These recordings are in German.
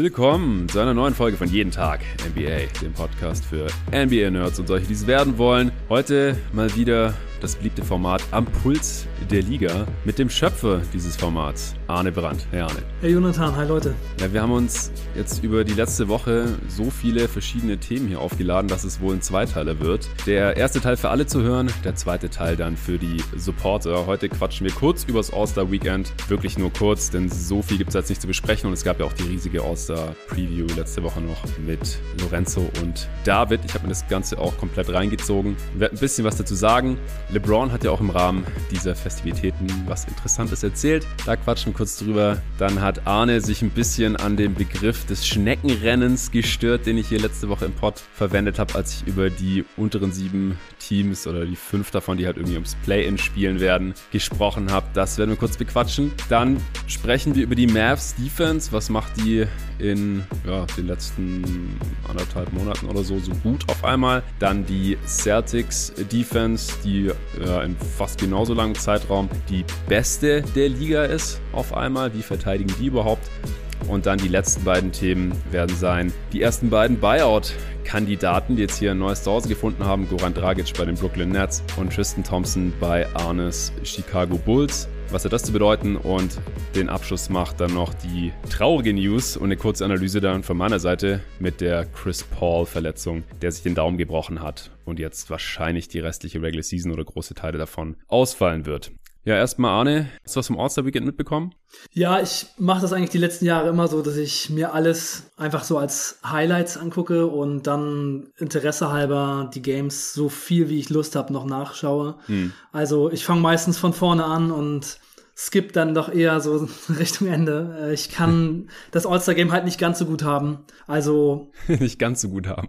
Willkommen zu einer neuen Folge von Jeden Tag NBA, dem Podcast für NBA-Nerds und solche, die es werden wollen. Heute mal wieder das beliebte Format am Puls der Liga mit dem Schöpfer dieses Formats, Arne Brandt. Hey Arne. Hey Jonathan, hi Leute. Ja, wir haben uns jetzt über die letzte Woche so viele verschiedene Themen hier aufgeladen, dass es wohl ein Zweiteiler wird. Der erste Teil für alle zu hören, der zweite Teil dann für die Supporter. Heute quatschen wir kurz übers All-Star Weekend. Wirklich nur kurz, denn so viel gibt es jetzt nicht zu besprechen und es gab ja auch die riesige All-Star Preview letzte Woche noch mit Lorenzo und David. Ich habe mir das Ganze auch komplett reingezogen. Ich werde ein bisschen was dazu sagen. LeBron hat ja auch im Rahmen dieser Festivitäten was Interessantes erzählt. Da quatschen wir kurz drüber. Dann hat Arne sich ein bisschen an den Begriff des Schneckenrennens gestört, den ich hier letzte Woche im Pod verwendet habe, als ich über die unteren sieben Teams oder die fünf davon, die halt irgendwie ums Play-In spielen werden, gesprochen habe. Das werden wir kurz bequatschen. Dann sprechen wir über die Mavs Defense. Was macht die in ja, den letzten anderthalb Monaten oder so so gut auf einmal? Dann die Celtics Defense, die ja, in fast genauso langem Zeitraum die beste der Liga ist auf einmal. Wie verteidigen die überhaupt? Und dann die letzten beiden Themen werden sein die ersten beiden Buyout-Kandidaten, die jetzt hier ein neues Zuhause gefunden haben. Goran Dragic bei den Brooklyn Nets und Tristan Thompson bei Arnes Chicago Bulls. Was hat das zu bedeuten? Und den Abschluss macht dann noch die traurige News und eine kurze Analyse dann von meiner Seite mit der Chris Paul-Verletzung, der sich den Daumen gebrochen hat und jetzt wahrscheinlich die restliche Regular Season oder große Teile davon ausfallen wird. Ja, erstmal Arne, hast du was vom All-Star Weekend mitbekommen? Ja, ich mache das eigentlich die letzten Jahre immer so, dass ich mir alles einfach so als Highlights angucke und dann Interesse halber die Games so viel wie ich Lust habe noch nachschaue. Hm. Also ich fange meistens von vorne an und skip dann doch eher so Richtung Ende. Äh, ich kann das All-Star-Game halt nicht ganz so gut haben. Also. nicht ganz so gut haben.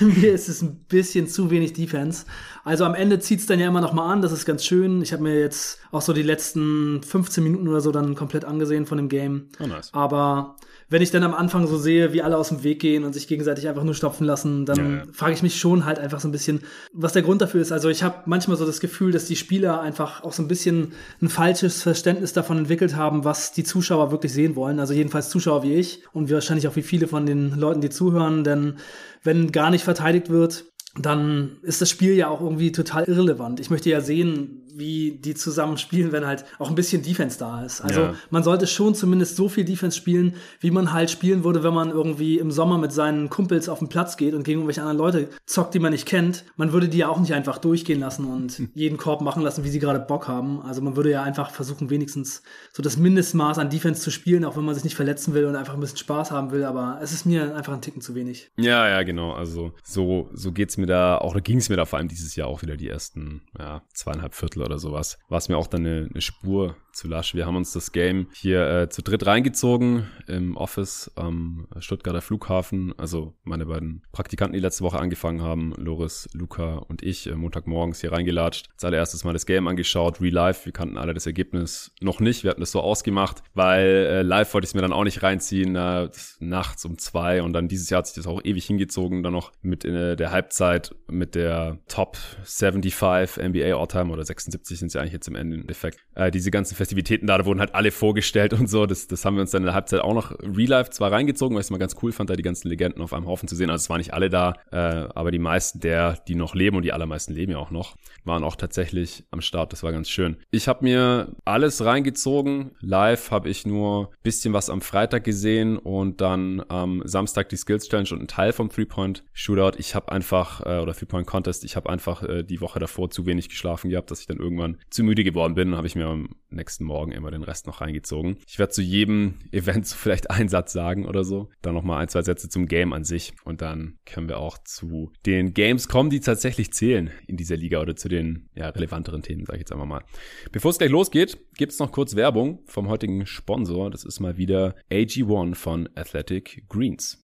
mir ist es ein bisschen zu wenig Defense. Also am Ende zieht's dann ja immer noch mal an. Das ist ganz schön. Ich habe mir jetzt auch so die letzten 15 Minuten oder so dann komplett angesehen von dem Game. Oh, nice. Aber wenn ich dann am Anfang so sehe, wie alle aus dem Weg gehen und sich gegenseitig einfach nur stopfen lassen, dann ja, ja. frage ich mich schon halt einfach so ein bisschen, was der Grund dafür ist. Also ich habe manchmal so das Gefühl, dass die Spieler einfach auch so ein bisschen ein falsches Verständnis davon entwickelt haben, was die Zuschauer wirklich sehen wollen. Also jedenfalls Zuschauer wie ich und wahrscheinlich auch wie viele von den Leuten, die zuhören, denn wenn gar nicht verteidigt wird, dann ist das Spiel ja auch irgendwie total irrelevant. Ich möchte ja sehen, wie die zusammen spielen, wenn halt auch ein bisschen Defense da ist. Also ja. man sollte schon zumindest so viel Defense spielen, wie man halt spielen würde, wenn man irgendwie im Sommer mit seinen Kumpels auf den Platz geht und gegen irgendwelche anderen Leute zockt, die man nicht kennt. Man würde die ja auch nicht einfach durchgehen lassen und hm. jeden Korb machen lassen, wie sie gerade Bock haben. Also man würde ja einfach versuchen, wenigstens so das Mindestmaß an Defense zu spielen, auch wenn man sich nicht verletzen will und einfach ein bisschen Spaß haben will. Aber es ist mir einfach ein Ticken zu wenig. Ja, ja, genau. Also so, so geht's mir da, auch ging es mir da vor allem dieses Jahr auch wieder die ersten ja, zweieinhalb Viertel oder sowas, war es mir auch dann eine, eine Spur zu lasch. Wir haben uns das Game hier äh, zu dritt reingezogen im Office am Stuttgarter Flughafen. Also meine beiden Praktikanten, die letzte Woche angefangen haben, Loris, Luca und ich, äh, Montagmorgens hier reingelatscht. Als allererstes mal das Game angeschaut, Real Life. Wir kannten alle das Ergebnis noch nicht. Wir hatten das so ausgemacht, weil äh, live wollte ich es mir dann auch nicht reinziehen, äh, nachts um zwei. Und dann dieses Jahr hat sich das auch ewig hingezogen. Dann noch mit äh, der Halbzeit mit der Top 75 NBA All-Time oder 76 sind sie eigentlich jetzt im Endeffekt. Äh, diese ganzen Festivitäten da, da wurden halt alle vorgestellt und so. Das, das haben wir uns dann in der Halbzeit auch noch Real Life zwar reingezogen, weil ich es mal ganz cool fand, da die ganzen Legenden auf einem Haufen zu sehen. Also es waren nicht alle da, äh, aber die meisten der, die noch leben und die allermeisten leben ja auch noch, waren auch tatsächlich am Start. Das war ganz schön. Ich habe mir alles reingezogen. Live habe ich nur bisschen was am Freitag gesehen und dann am Samstag die Skills Challenge und ein Teil vom Three-Point Shootout. Ich habe einfach, äh, oder Three-Point Contest, ich habe einfach äh, die Woche davor zu wenig geschlafen gehabt, dass ich dann irgendwann zu müde geworden bin. habe ich mir am nächsten Morgen immer den Rest noch reingezogen. Ich werde zu jedem Event so vielleicht einen Satz sagen oder so. Dann nochmal ein, zwei Sätze zum Game an sich. Und dann können wir auch zu den Games kommen, die tatsächlich zählen in dieser Liga oder zu den ja, relevanteren Themen, sage ich jetzt einfach mal. Bevor es gleich losgeht, gibt es noch kurz Werbung vom heutigen Sponsor. Das ist mal wieder AG1 von Athletic Greens.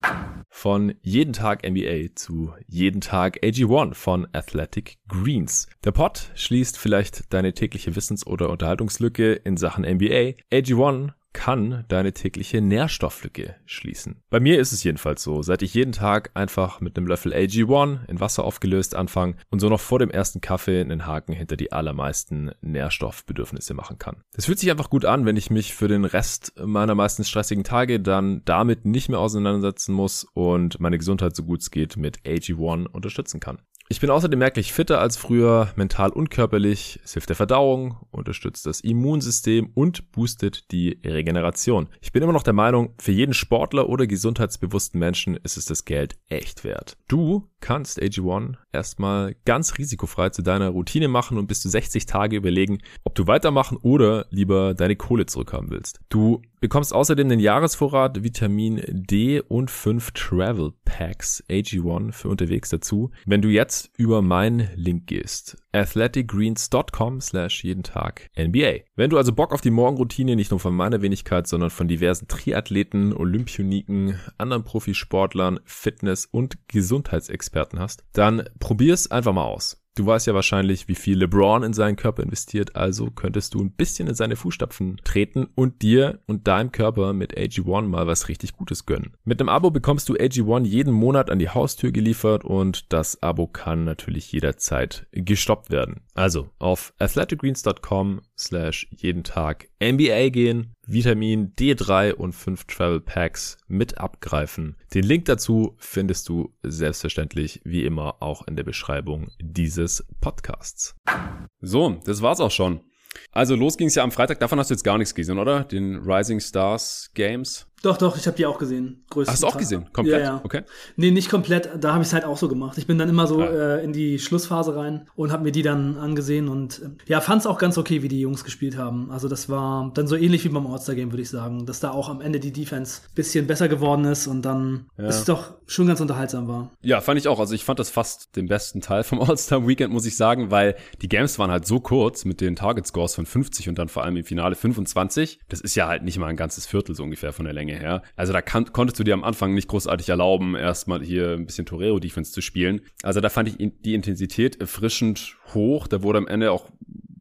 Von jeden Tag NBA zu jeden Tag AG1 von Athletic Greens. Der Pod schließt vielleicht deine tägliche Wissens- oder Unterhaltungslücke in Sachen NBA. AG1 kann deine tägliche Nährstofflücke schließen. Bei mir ist es jedenfalls so, seit ich jeden Tag einfach mit einem Löffel AG1 in Wasser aufgelöst anfange und so noch vor dem ersten Kaffee einen Haken hinter die allermeisten Nährstoffbedürfnisse machen kann. Es fühlt sich einfach gut an, wenn ich mich für den Rest meiner meistens stressigen Tage dann damit nicht mehr auseinandersetzen muss und meine Gesundheit so gut es geht mit AG1 unterstützen kann. Ich bin außerdem merklich fitter als früher, mental und körperlich. Es hilft der Verdauung, unterstützt das Immunsystem und boostet die Regeneration. Ich bin immer noch der Meinung, für jeden Sportler oder gesundheitsbewussten Menschen ist es das Geld echt wert. Du kannst AG1 erstmal ganz risikofrei zu deiner Routine machen und bis zu 60 Tage überlegen, ob du weitermachen oder lieber deine Kohle zurückhaben willst. Du bekommst außerdem den Jahresvorrat Vitamin D und 5 Travel Packs AG1 für unterwegs dazu, wenn du jetzt über meinen Link gehst. athleticgreens.com slash jeden Tag NBA. Wenn du also Bock auf die Morgenroutine nicht nur von meiner Wenigkeit, sondern von diversen Triathleten, Olympioniken, anderen Profisportlern, Fitness- und Gesundheitsexperten hast, dann probier's einfach mal aus. Du weißt ja wahrscheinlich, wie viel LeBron in seinen Körper investiert, also könntest du ein bisschen in seine Fußstapfen treten und dir und deinem Körper mit AG1 mal was richtig Gutes gönnen. Mit einem Abo bekommst du AG1 jeden Monat an die Haustür geliefert und das Abo kann natürlich jederzeit gestoppt werden. Also auf athleticgreens.com slash jeden Tag NBA gehen, Vitamin D3 und 5 Travel Packs mit abgreifen. Den Link dazu findest du selbstverständlich wie immer auch in der Beschreibung dieses Podcasts. So, das war's auch schon. Also los ging's ja am Freitag, davon hast du jetzt gar nichts gesehen, oder? Den Rising Stars Games. Doch, doch, ich habe die auch gesehen. Hast du auch gesehen? Komplett? Ja, ja. Okay. Nee, nicht komplett. Da habe ich es halt auch so gemacht. Ich bin dann immer so ah. äh, in die Schlussphase rein und habe mir die dann angesehen und äh, ja, fand es auch ganz okay, wie die Jungs gespielt haben. Also das war dann so ähnlich wie beim All-Star-Game, würde ich sagen. Dass da auch am Ende die Defense bisschen besser geworden ist und dann ja. es doch schon ganz unterhaltsam war. Ja, fand ich auch. Also ich fand das fast den besten Teil vom All-Star-Weekend, muss ich sagen, weil die Games waren halt so kurz mit den Target-Scores von 50 und dann vor allem im Finale 25. Das ist ja halt nicht mal ein ganzes Viertel so ungefähr von der Länge her. Also da kann, konntest du dir am Anfang nicht großartig erlauben, erstmal hier ein bisschen Torero-Defense zu spielen. Also da fand ich die Intensität erfrischend hoch. Da wurde am Ende auch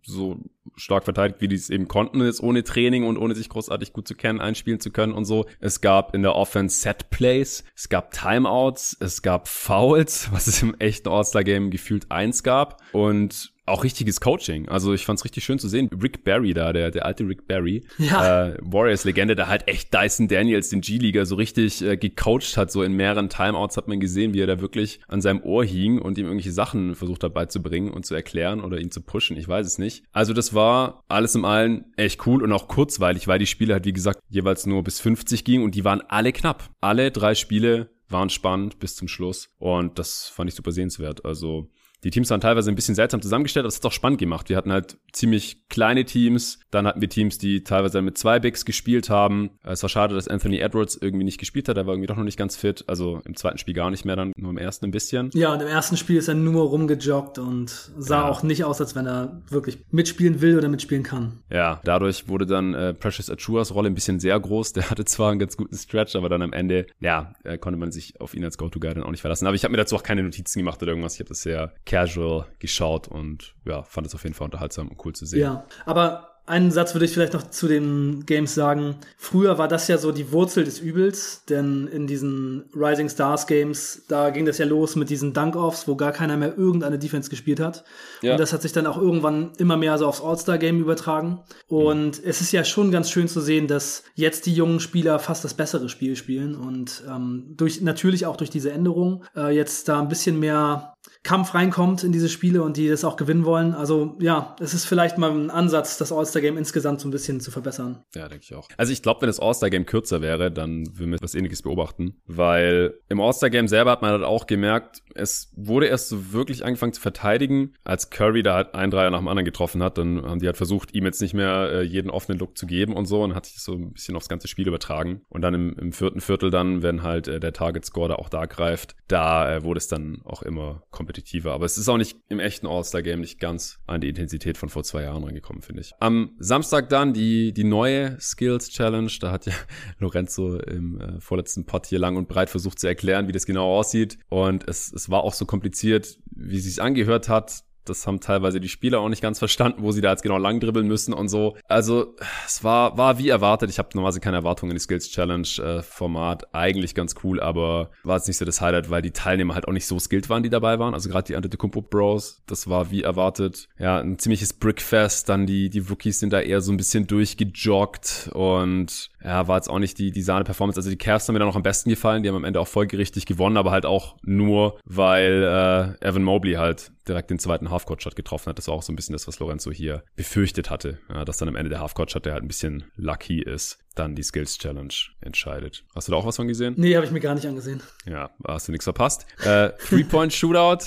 so stark verteidigt, wie die es eben konnten, jetzt ohne Training und ohne sich großartig gut zu kennen, einspielen zu können und so. Es gab in der Offense Set Plays, es gab Timeouts, es gab Fouls, was es im echten All-Star-Game gefühlt eins gab. Und auch richtiges Coaching. Also ich fand's richtig schön zu sehen. Rick Barry da, der, der alte Rick Barry, ja. äh, Warriors-Legende, der halt echt Dyson Daniels, den G-Leaguer, so richtig äh, gecoacht hat. So in mehreren Timeouts hat man gesehen, wie er da wirklich an seinem Ohr hing und ihm irgendwelche Sachen versucht hat beizubringen und zu erklären oder ihn zu pushen. Ich weiß es nicht. Also das war alles im Allen echt cool und auch kurzweilig, weil die Spiele halt, wie gesagt, jeweils nur bis 50 gingen und die waren alle knapp. Alle drei Spiele waren spannend bis zum Schluss und das fand ich super sehenswert. Also die Teams waren teilweise ein bisschen seltsam zusammengestellt, aber es hat auch spannend gemacht. Wir hatten halt ziemlich kleine Teams, dann hatten wir Teams, die teilweise mit zwei Bigs gespielt haben. Es war schade, dass Anthony Edwards irgendwie nicht gespielt hat, er war irgendwie doch noch nicht ganz fit, also im zweiten Spiel gar nicht mehr, dann nur im ersten ein bisschen. Ja, und im ersten Spiel ist er nur rumgejoggt und sah ja. auch nicht aus, als wenn er wirklich mitspielen will oder mitspielen kann. Ja, dadurch wurde dann äh, Precious Achuas Rolle ein bisschen sehr groß. Der hatte zwar einen ganz guten Stretch, aber dann am Ende, ja, äh, konnte man sich auf ihn als Go-To-Guy dann auch nicht verlassen. Aber ich habe mir dazu auch keine Notizen gemacht oder irgendwas. Ich habe das sehr casual geschaut und ja, fand es auf jeden Fall unterhaltsam und cool zu sehen. Ja, aber einen Satz würde ich vielleicht noch zu den Games sagen. Früher war das ja so die Wurzel des Übels, denn in diesen Rising Stars Games, da ging das ja los mit diesen Dunk-Offs, wo gar keiner mehr irgendeine Defense gespielt hat. Ja. Und das hat sich dann auch irgendwann immer mehr so aufs All-Star-Game übertragen. Und mhm. es ist ja schon ganz schön zu sehen, dass jetzt die jungen Spieler fast das bessere Spiel spielen und ähm, durch natürlich auch durch diese Änderung äh, jetzt da ein bisschen mehr Kampf reinkommt in diese Spiele und die das auch gewinnen wollen. Also ja, es ist vielleicht mal ein Ansatz, das All-Star-Game insgesamt so ein bisschen zu verbessern. Ja, denke ich auch. Also ich glaube, wenn das All-Star-Game kürzer wäre, dann würden wir was ähnliches beobachten. Weil im All-Star-Game selber hat man halt auch gemerkt, es wurde erst so wirklich angefangen zu verteidigen, als Curry da halt ein Dreier nach dem anderen getroffen hat. Dann haben die halt versucht, ihm jetzt nicht mehr äh, jeden offenen Look zu geben und so und hat sich so ein bisschen aufs ganze Spiel übertragen. Und dann im, im vierten Viertel dann, wenn halt äh, der Target-Score da auch da greift, da äh, wurde es dann auch immer kompetitiver. Aber es ist auch nicht im echten All-Star-Game nicht ganz an die Intensität von vor zwei Jahren rangekommen, finde ich. Am Samstag dann die, die neue Skills Challenge. Da hat ja Lorenzo im äh, vorletzten Pod hier lang und breit versucht zu erklären, wie das genau aussieht. Und es, es war auch so kompliziert, wie es sich angehört hat Das haben teilweise die Spieler auch nicht ganz verstanden, wo sie da jetzt genau lang dribbeln müssen und so. Also es war, war wie erwartet. Ich habe normalerweise keine Erwartungen in die Skills Challenge äh, Format. Eigentlich ganz cool, aber war jetzt nicht so das Highlight, weil die Teilnehmer halt auch nicht so skilled waren, die dabei waren. Also gerade die Antetokounmpo Bros, das war wie erwartet. Ja, ein ziemliches Brickfest. Dann die, die Rookies sind da eher so ein bisschen durchgejoggt und ja, war jetzt auch nicht die, die Sahne-Performance. Also die Cavs haben mir dann noch am besten gefallen. Die haben am Ende auch folgerichtig gewonnen, aber halt auch nur, weil äh, Evan Mobley halt direkt den zweiten Halfcourt-Shot getroffen hat. Das war auch so ein bisschen das, was Lorenzo hier befürchtet hatte. Ja, dass dann am Ende der Halfcourt-Shot, der halt ein bisschen lucky ist, dann die Skills Challenge entscheidet. Hast du da auch was von gesehen? Nee, habe ich mir gar nicht angesehen. Ja, hast du nichts verpasst. Äh, Three-Point-Shootout.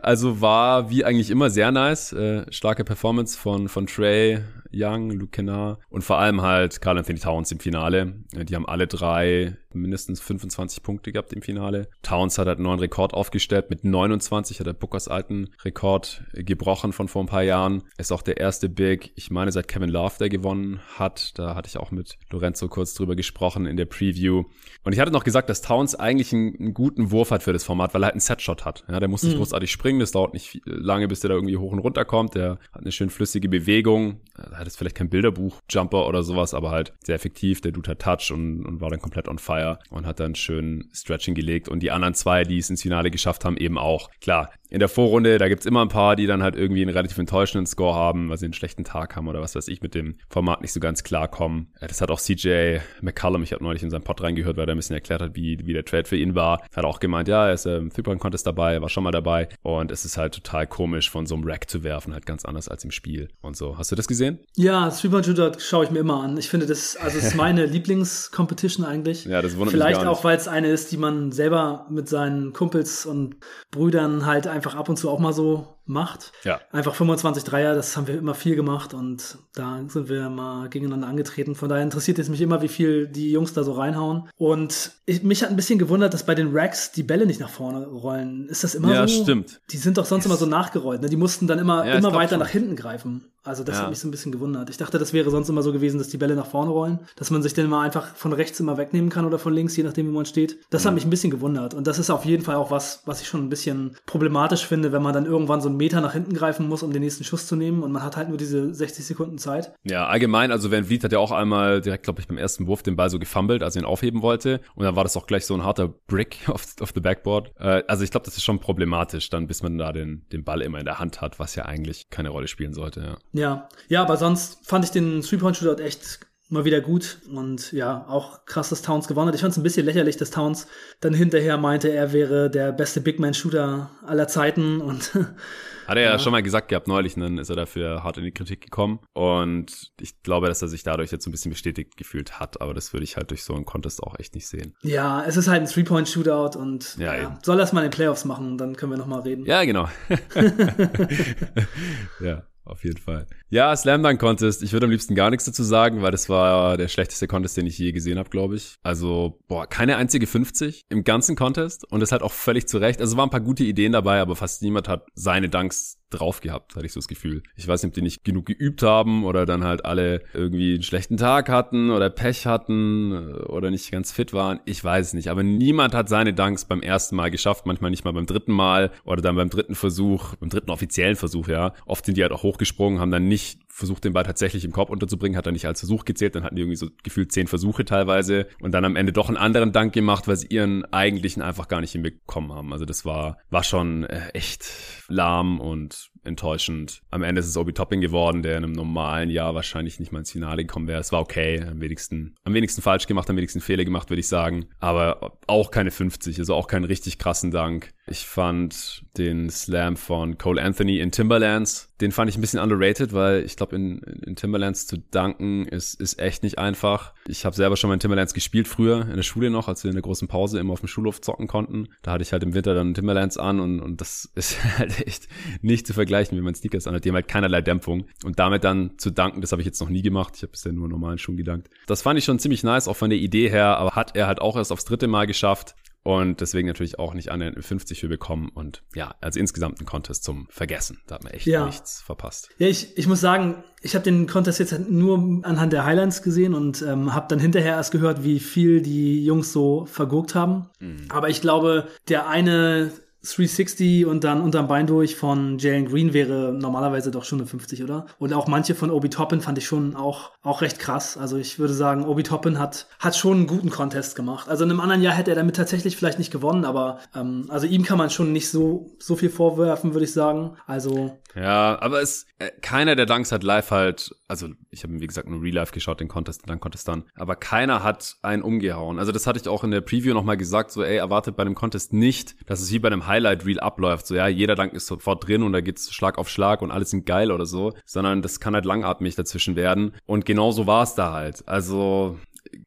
Also war wie eigentlich immer sehr nice. Äh, starke Performance von, von Trey, Young, Luke Kennard und vor allem halt Carl Anthony Towns im Finale. Die haben alle drei mindestens 25 Punkte gehabt im Finale. Towns hat halt einen neuen Rekord aufgestellt. Mit 29 hat er Bookers alten Rekord gebrochen von vor ein paar Jahren. Ist auch der erste Big, ich meine, seit Kevin Love, der gewonnen hat. Da hatte ich auch mit Lorenzo kurz drüber gesprochen in der Preview. Und ich hatte noch gesagt, dass Towns eigentlich einen, einen guten Wurf hat für das Format, weil er halt einen Setshot hat. Ja, der muss nicht mhm. großartig springen. Das dauert nicht lange, bis der da irgendwie hoch und runter kommt. Der eine schön flüssige Bewegung. Er hat jetzt vielleicht kein Bilderbuch-Jumper oder sowas, aber halt sehr effektiv. Der Dude hat Touch und, und war dann komplett on fire. Und hat dann schön Stretching gelegt. Und die anderen zwei, die es ins Finale geschafft haben, eben auch. Klar, in der Vorrunde, da gibt's immer ein paar, die dann halt irgendwie einen relativ enttäuschenden Score haben, weil sie einen schlechten Tag haben oder was weiß ich, mit dem Format nicht so ganz klarkommen. Das hat auch CJ McCallum, ich habe neulich in seinen Pod reingehört, weil er ein bisschen erklärt hat, wie, wie der Trade für ihn war. Hat auch gemeint, ja, er ist im Three-Point-Contest dabei, war schon mal dabei. Und es ist halt total komisch, von so einem Rack zu werfen, halt ganz anders als im Spiel und so. Hast du das gesehen? Ja, Three-Point-Shooter schaue ich mir immer an. Ich finde das, also ist meine Lieblings-Competition eigentlich. Ja, das wundert Vielleicht mich auch, weil es eine ist, die man selber mit seinen Kumpels und Brüdern halt einfach ab und zu auch mal so macht. Ja. Einfach 25 Dreier, das haben wir immer viel gemacht und da sind wir mal gegeneinander angetreten. Von daher interessiert es mich immer, wie viel die Jungs da so reinhauen. Und ich, mich hat ein bisschen gewundert, dass bei den Racks die Bälle nicht nach vorne rollen. Ist das immer ja, so? Ja, stimmt. Die sind doch sonst yes. immer so nachgerollt. Ne? Die mussten dann immer, ja, immer weiter schon. nach hinten greifen. Also das ja. hat mich so ein bisschen gewundert. Ich dachte, das wäre sonst immer so gewesen, dass die Bälle nach vorne rollen, dass man sich dann mal einfach von rechts immer wegnehmen kann oder von links, je nachdem, wie man steht. Das mhm. hat mich ein bisschen gewundert. Und das ist auf jeden Fall auch was, was ich schon ein bisschen problematisch finde, wenn man dann irgendwann so einen Meter nach hinten greifen muss, um den nächsten Schuss zu nehmen und man hat halt nur diese 60 Sekunden Zeit. Ja, allgemein, also Van Vliet hat ja auch einmal direkt, glaube ich, beim ersten Wurf den Ball so gefummelt, als er ihn aufheben wollte. Und dann war das auch gleich so ein harter Brick auf, auf the Backboard. Äh, also ich glaube, das ist schon problematisch, dann bis man da den, den Ball immer in der Hand hat, was ja eigentlich keine Rolle spielen sollte. Ja, ja, ja aber sonst fand ich den Three-Point-Shootout echt mal wieder gut und ja, auch krass, dass Towns gewonnen hat. Ich fand es ein bisschen lächerlich, dass Towns dann hinterher meinte, er wäre der beste Big-Man-Shooter aller Zeiten und Hat er ja. ja, schon mal gesagt gehabt neulich, dann ist er dafür hart in die Kritik gekommen. Und ich glaube, dass er sich dadurch jetzt so ein bisschen bestätigt gefühlt hat. Aber das würde ich halt durch so einen Contest auch echt nicht sehen. Ja, es ist halt ein Three-Point-Shootout und ja, ja, soll das mal in den Playoffs machen, dann können wir nochmal reden. Ja, genau. ja auf jeden Fall. Ja, Slam Dunk Contest. Ich würde am liebsten gar nichts dazu sagen, weil das war der schlechteste Contest, den ich je gesehen habe, glaube ich. Also, boah, keine einzige 50 im ganzen Contest und das halt auch völlig zu Recht. Also waren ein paar gute Ideen dabei, aber fast niemand hat seine Dunks drauf gehabt, hatte ich so das Gefühl. Ich weiß nicht, ob die nicht genug geübt haben oder dann halt alle irgendwie einen schlechten Tag hatten oder Pech hatten oder nicht ganz fit waren. Ich weiß es nicht. Aber niemand hat seine Dunks beim ersten Mal geschafft, manchmal nicht mal beim dritten Mal oder dann beim dritten Versuch, beim dritten offiziellen Versuch, ja. Oft sind die halt auch hochgesprungen, haben dann nicht versucht, den Ball tatsächlich im Korb unterzubringen, hat er nicht als Versuch gezählt, dann hatten die irgendwie so gefühlt zehn Versuche teilweise und dann am Ende doch einen anderen Dank gemacht, weil sie ihren eigentlichen einfach gar nicht hinbekommen haben. Also das war, war schon äh, echt lahm und enttäuschend. Am Ende ist es Obi Topping geworden, der in einem normalen Jahr wahrscheinlich nicht mal ins Finale gekommen wäre. Es war okay, am wenigsten, am wenigsten falsch gemacht, am wenigsten Fehler gemacht, würde ich sagen. Aber auch keine 50, also auch keinen richtig krassen Dank. Ich fand den Slam von Cole Anthony in Timberlands, den fand ich ein bisschen underrated, weil ich glaube, in, in Timberlands zu danken ist, ist echt nicht einfach. Ich habe selber schon mal in Timberlands gespielt früher, in der Schule noch, als wir in der großen Pause immer auf dem Schulhof zocken konnten. Da hatte ich halt im Winter dann Timberlands an und, und das ist halt echt nicht zu vergleichen, wie man Sneakers anhat. Die haben halt keinerlei Dämpfung. Und damit dann zu danken, das habe ich jetzt noch nie gemacht. Ich habe bisher nur normalen Schuhen gedankt. Das fand ich schon ziemlich nice, auch von der Idee her, aber hat er halt auch erst aufs dritte Mal geschafft und deswegen natürlich auch nicht annähernd 50 für bekommen und ja, also insgesamt ein Contest zum Vergessen. Da hat man echt ja. nichts verpasst. Ja, ich, ich muss sagen, ich habe den Contest jetzt nur anhand der Highlights gesehen und ähm, habe dann hinterher erst gehört, wie viel die Jungs so verguckt haben. Mhm. Aber ich glaube, der eine 360 und dann unterm Bein durch von Jalen Green wäre normalerweise doch schon eine 50, oder? Und auch manche von Obi Toppin fand ich schon auch, auch recht krass. Also ich würde sagen, Obi Toppin hat, hat schon einen guten Contest gemacht. Also in einem anderen Jahr hätte er damit tatsächlich vielleicht nicht gewonnen, aber ähm, also ihm kann man schon nicht so, so viel vorwerfen, würde ich sagen. Also. Ja, aber es, äh, keiner der Dunks hat live halt, also ich habe wie gesagt nur Real Life geschaut, den Contest, dann Contest dann, aber keiner hat einen umgehauen. Also das hatte ich auch in der Preview nochmal gesagt, so ey, erwartet bei einem Contest nicht, dass es wie bei einem Highlight Reel abläuft, so ja, jeder Dank ist sofort drin und da geht's Schlag auf Schlag und alles sind geil oder so, sondern das kann halt langatmig dazwischen werden und genau so war es da halt. Also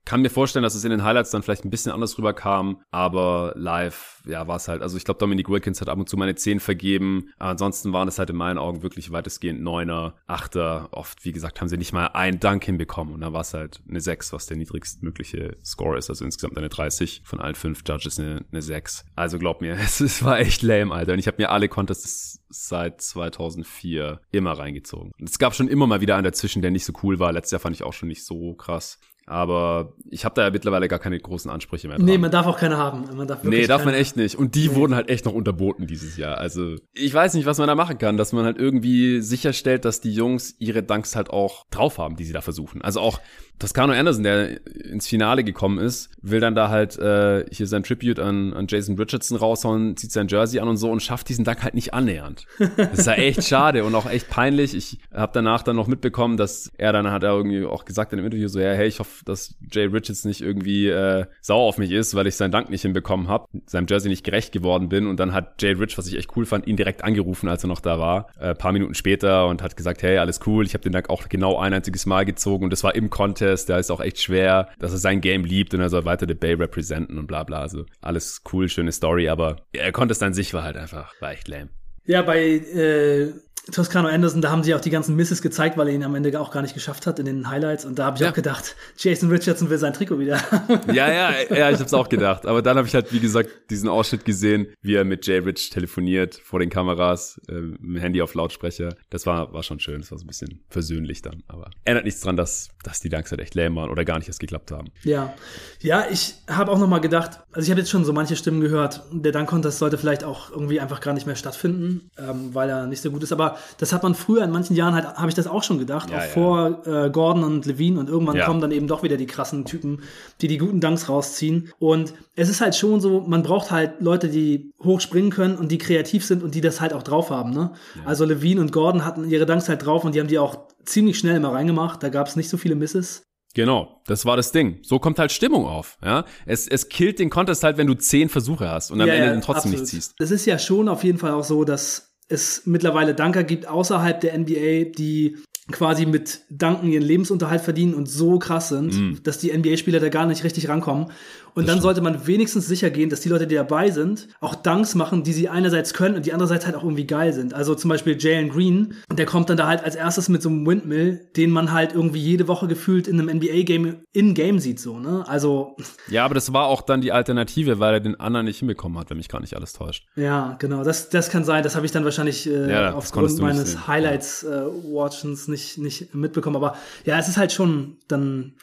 kann mir vorstellen, dass es in den Highlights dann vielleicht ein bisschen anders rüberkam, aber live, ja, war es halt. Also ich glaube, Dominic Wilkins hat ab und zu meine 10 vergeben. Aber ansonsten waren es halt in meinen Augen wirklich weitestgehend Neuner, Achter. Oft, wie gesagt, haben sie nicht mal einen Dank hinbekommen. Und dann war es halt eine 6, was der niedrigstmögliche Score ist. Also insgesamt eine 30. Von allen fünf Judges eine, eine 6. Also glaub mir, es, es war echt lame, Alter. Und ich habe mir alle Contests seit 2004 immer reingezogen. es gab schon immer mal wieder einen dazwischen, der nicht so cool war. Letztes Jahr fand ich auch schon nicht so krass. Aber ich habe da ja mittlerweile gar keine großen Ansprüche mehr. Dran. Nee, man darf auch keine haben. Man darf nee, darf man echt nicht. Und die nee. wurden halt echt noch unterboten dieses Jahr. Also ich weiß nicht, was man da machen kann, dass man halt irgendwie sicherstellt, dass die Jungs ihre Dunks halt auch drauf haben, die sie da versuchen. Also auch Toscano Anderson, der ins Finale gekommen ist, will dann da halt äh, hier sein Tribute an, an Jason Richardson raushauen, zieht sein Jersey an und so und schafft diesen Dank halt nicht annähernd. Das ist ja echt schade und auch echt peinlich. Ich habe danach dann noch mitbekommen, dass er dann hat er irgendwie auch gesagt in dem Interview so, ja, hey, ich hoffe, dass Jay Richards nicht irgendwie äh, sauer auf mich ist, weil ich seinen Dank nicht hinbekommen habe, seinem Jersey nicht gerecht geworden bin und dann hat Jay Rich, was ich echt cool fand, ihn direkt angerufen, als er noch da war, äh, paar Minuten später und hat gesagt, hey, alles cool, ich habe den Dank auch genau ein einziges Mal gezogen und das war im Contest Contest, da ist auch echt schwer, dass er sein Game liebt und er soll weiter The Bay representen und bla bla. Also alles cool, schöne Story, aber er Contest an sich war halt einfach, war echt lame. Ja, bei äh, Toscano Anderson, da haben sie auch die ganzen Misses gezeigt, weil er ihn am Ende auch gar nicht geschafft hat in den Highlights. Und da habe ich ja. auch gedacht, Jason Richardson will sein Trikot wieder. ja, ja, ja, ich habe es auch gedacht. Aber dann habe ich halt, wie gesagt, diesen Ausschnitt gesehen, wie er mit Jay Rich telefoniert vor den Kameras, äh, mit dem Handy auf Lautsprecher. Das war, war schon schön. Das war so ein bisschen versöhnlich dann. Aber ändert nichts dran, dass, dass die Dunks halt echt lame waren oder gar nicht erst geklappt haben. Ja, ja, ich habe auch noch mal gedacht, also ich habe jetzt schon so manche Stimmen gehört, der Dunk Contest sollte vielleicht auch irgendwie einfach gar nicht mehr stattfinden, ähm, weil er nicht so gut ist. Aber das hat man früher in manchen Jahren halt, habe ich das auch schon gedacht, ja, auch ja. vor äh, Gordon und Levine und irgendwann ja. kommen dann eben doch wieder die krassen Typen, die die guten Dunks rausziehen. Und es ist halt schon so, man braucht halt Leute, die hoch springen können und die kreativ sind und die das halt auch drauf haben. Ne? Also Levine und Gordon hatten ihre Dunks halt drauf und die haben die auch ziemlich schnell immer reingemacht. Da gab es nicht so viele Misses. Genau, das war das Ding. So kommt halt Stimmung auf. Ja, es, es killt den Contest halt, wenn du zehn Versuche hast und am ja, Ende den trotzdem absolut. nicht ziehst. Es ist ja schon auf jeden Fall auch so, dass es mittlerweile Danker gibt außerhalb der NBA, die quasi mit Danken ihren Lebensunterhalt verdienen und so krass sind, mm. dass die NBA-Spieler da gar nicht richtig rankommen. Und das dann stimmt. sollte man wenigstens sicher gehen, dass die Leute, die dabei sind, auch Dunks machen, die sie einerseits können und die andererseits halt auch irgendwie geil sind. Also zum Beispiel Jalen Green, der kommt dann da halt als erstes mit so einem Windmill, den man halt irgendwie jede Woche gefühlt in einem NBA-Game in-Game sieht, so, ne? Also. Ja, aber das war auch dann die Alternative, weil er den anderen nicht hinbekommen hat, wenn mich gar nicht alles täuscht. Ja, genau. Das, das kann sein. Das habe ich dann wahrscheinlich äh, ja, aufgrund meines Highlights-Watchens äh, nicht, nicht mitbekommen. Aber ja, es ist halt schon dann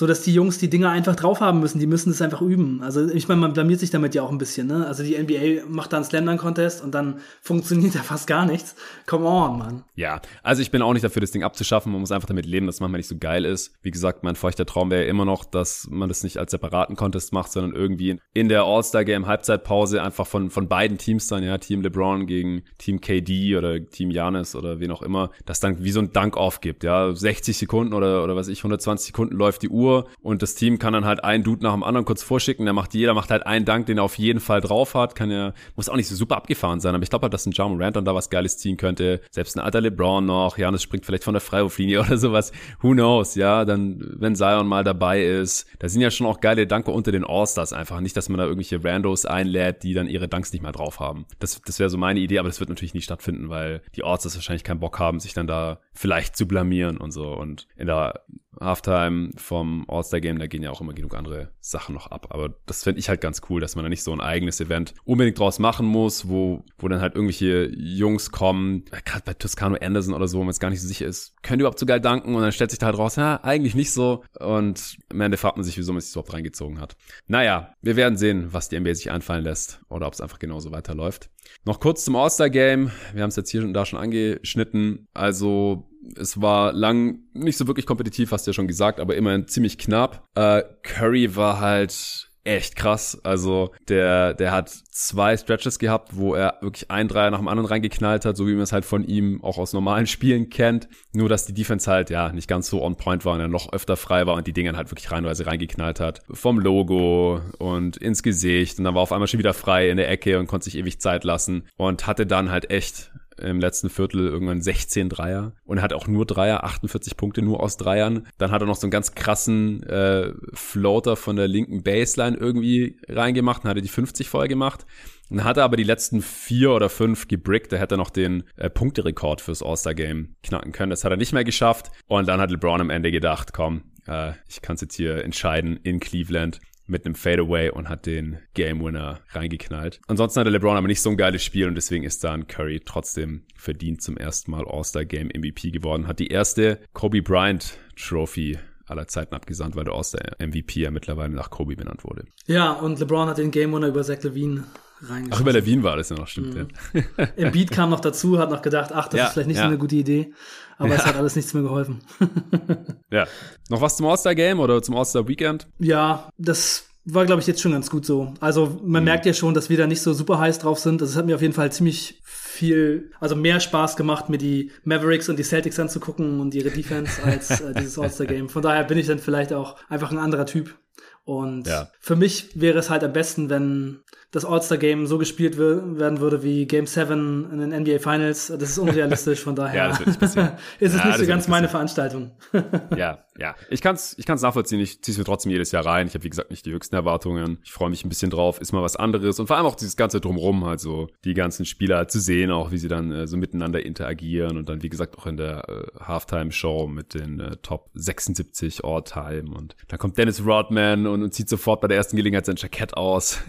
so dass die Jungs die Dinger einfach drauf haben müssen. Die müssen es einfach üben. Also ich meine, man blamiert sich damit ja auch ein bisschen. Ne? Also die NBA macht da einen Slam Dunk Contest und dann funktioniert da fast gar nichts. Come on, Mann. Ja, also ich bin auch nicht dafür, das Ding abzuschaffen. Man muss einfach damit leben, dass manchmal nicht so geil ist. Wie gesagt, mein feuchter Traum wäre ja immer noch, dass man das nicht als separaten Contest macht, sondern irgendwie in der All-Star Game Halbzeitpause einfach von von beiden Teams dann, ja, Team LeBron gegen Team KD oder Team Janis oder wen auch immer, das dann wie so ein Dunk aufgibt. Ja, 60 Sekunden oder oder was ich 120 Sekunden läuft die Uhr Uhr und das Team kann dann halt einen Dude nach dem anderen kurz vorschicken. Der macht jeder macht halt einen Dank, den er auf jeden Fall drauf hat. Kann ja muss auch nicht so super abgefahren sein, aber ich glaube halt, dass ein Jamal Rand dann da was Geiles ziehen könnte. Selbst ein alter LeBron noch, Janis springt vielleicht von der Freiwurflinie oder sowas. Who knows? Ja, dann wenn Zion mal dabei ist, da sind ja schon auch geile Danke unter den All-Stars einfach. Nicht, dass man da irgendwelche Randos einlädt, die dann ihre Danks nicht mehr drauf haben. Das, das wäre so meine Idee, aber das wird natürlich nicht stattfinden, weil die All-Stars wahrscheinlich keinen Bock haben, sich dann da vielleicht zu blamieren und so. Und in der Halftime vom All-Star-Game, da gehen ja auch immer genug andere Sachen noch ab. Aber das fände ich halt ganz cool, dass man da nicht so ein eigenes Event unbedingt draus machen muss, wo, wo dann halt irgendwelche Jungs kommen, gerade bei Toscano Anderson oder so, wo man jetzt gar nicht so sicher ist, können überhaupt so geil danken? Und dann stellt sich da halt raus, ja, eigentlich nicht so. Und am Ende fragt man sich, wieso man sich überhaupt reingezogen hat. Naja, wir werden sehen, was die NBA sich einfallen lässt oder ob es einfach genauso weiterläuft. Noch kurz zum All-Star-Game. Wir haben es jetzt hier und da schon angeschnitten. Also es war lang nicht so wirklich kompetitiv, hast du ja schon gesagt, aber immerhin ziemlich knapp. Äh, Curry war halt echt krass. Also der, der hat zwei Stretches gehabt, wo er wirklich ein Dreier nach dem anderen reingeknallt hat, so wie man es halt von ihm auch aus normalen Spielen kennt. Nur, dass die Defense halt, ja, nicht ganz so on point war und er noch öfter frei war und die Dinger halt wirklich reinweise reingeknallt hat. Vom Logo und ins Gesicht und dann war auf einmal schon wieder frei in der Ecke und konnte sich ewig Zeit lassen und hatte dann halt echt im letzten Viertel irgendwann 16 Dreier und hat auch nur Dreier, 48 Punkte nur aus Dreiern. Dann hat er noch so einen ganz krassen äh, Floater von der linken Baseline irgendwie reingemacht und hatte die 50 voll gemacht. Dann hat er aber die letzten vier oder fünf gebrickt. Da hätte er noch den äh, Punkterekord fürs All-Star-Game knacken können. Das hat er nicht mehr geschafft. Und dann hat LeBron am Ende gedacht, komm, äh, ich kann es jetzt hier entscheiden in Cleveland mit einem Fadeaway und hat den Game Winner reingeknallt. Ansonsten hatte LeBron aber nicht so ein geiles Spiel und deswegen ist dann Curry trotzdem verdient zum ersten Mal All-Star Game MVP geworden. Hat die erste Kobe Bryant Trophy aller Zeiten abgesandt, weil der All-Star MVP ja mittlerweile nach Kobe benannt wurde. Ja, und LeBron hat den Game Winner über Zach Levine reingeschossen. Ach, über Levine war das ja noch, stimmt. Mhm. Ja. Embiid kam noch dazu, hat noch gedacht, ach, das ja, ist vielleicht nicht ja. so eine gute Idee. Aber es hat alles nichts mehr geholfen. ja. Noch was zum All-Star-Game oder zum All-Star-Weekend? Ja, das war, glaube ich, jetzt schon ganz gut so. Also man mhm. merkt ja schon, dass wir da nicht so super heiß drauf sind. Also es hat mir auf jeden Fall ziemlich viel, also mehr Spaß gemacht, mir die Mavericks und die Celtics anzugucken und ihre Defense als äh, dieses All-Star-Game. Von daher bin ich dann vielleicht auch einfach ein anderer Typ. Und ja. für mich wäre es halt am besten, wenn das All-Star-Game so gespielt werden würde wie Game 7 in den NBA Finals. Das ist unrealistisch, von daher ja, ist es ja, nicht so ganz meine Veranstaltung. ja, ja. Ich kann es ich kann's nachvollziehen. Ich ziehe es mir trotzdem jedes Jahr rein. Ich habe, wie gesagt, nicht die höchsten Erwartungen. Ich freue mich ein bisschen drauf. Ist mal was anderes. Und vor allem auch dieses ganze Drumrum, also die ganzen Spieler zu sehen, auch wie sie dann äh, so miteinander interagieren. Und dann, wie gesagt, auch in der äh, Halftime-Show mit den äh, Top 76 All-Time. Und da kommt Dennis Rodman und, und zieht sofort bei der ersten Gelegenheit sein Jackett aus.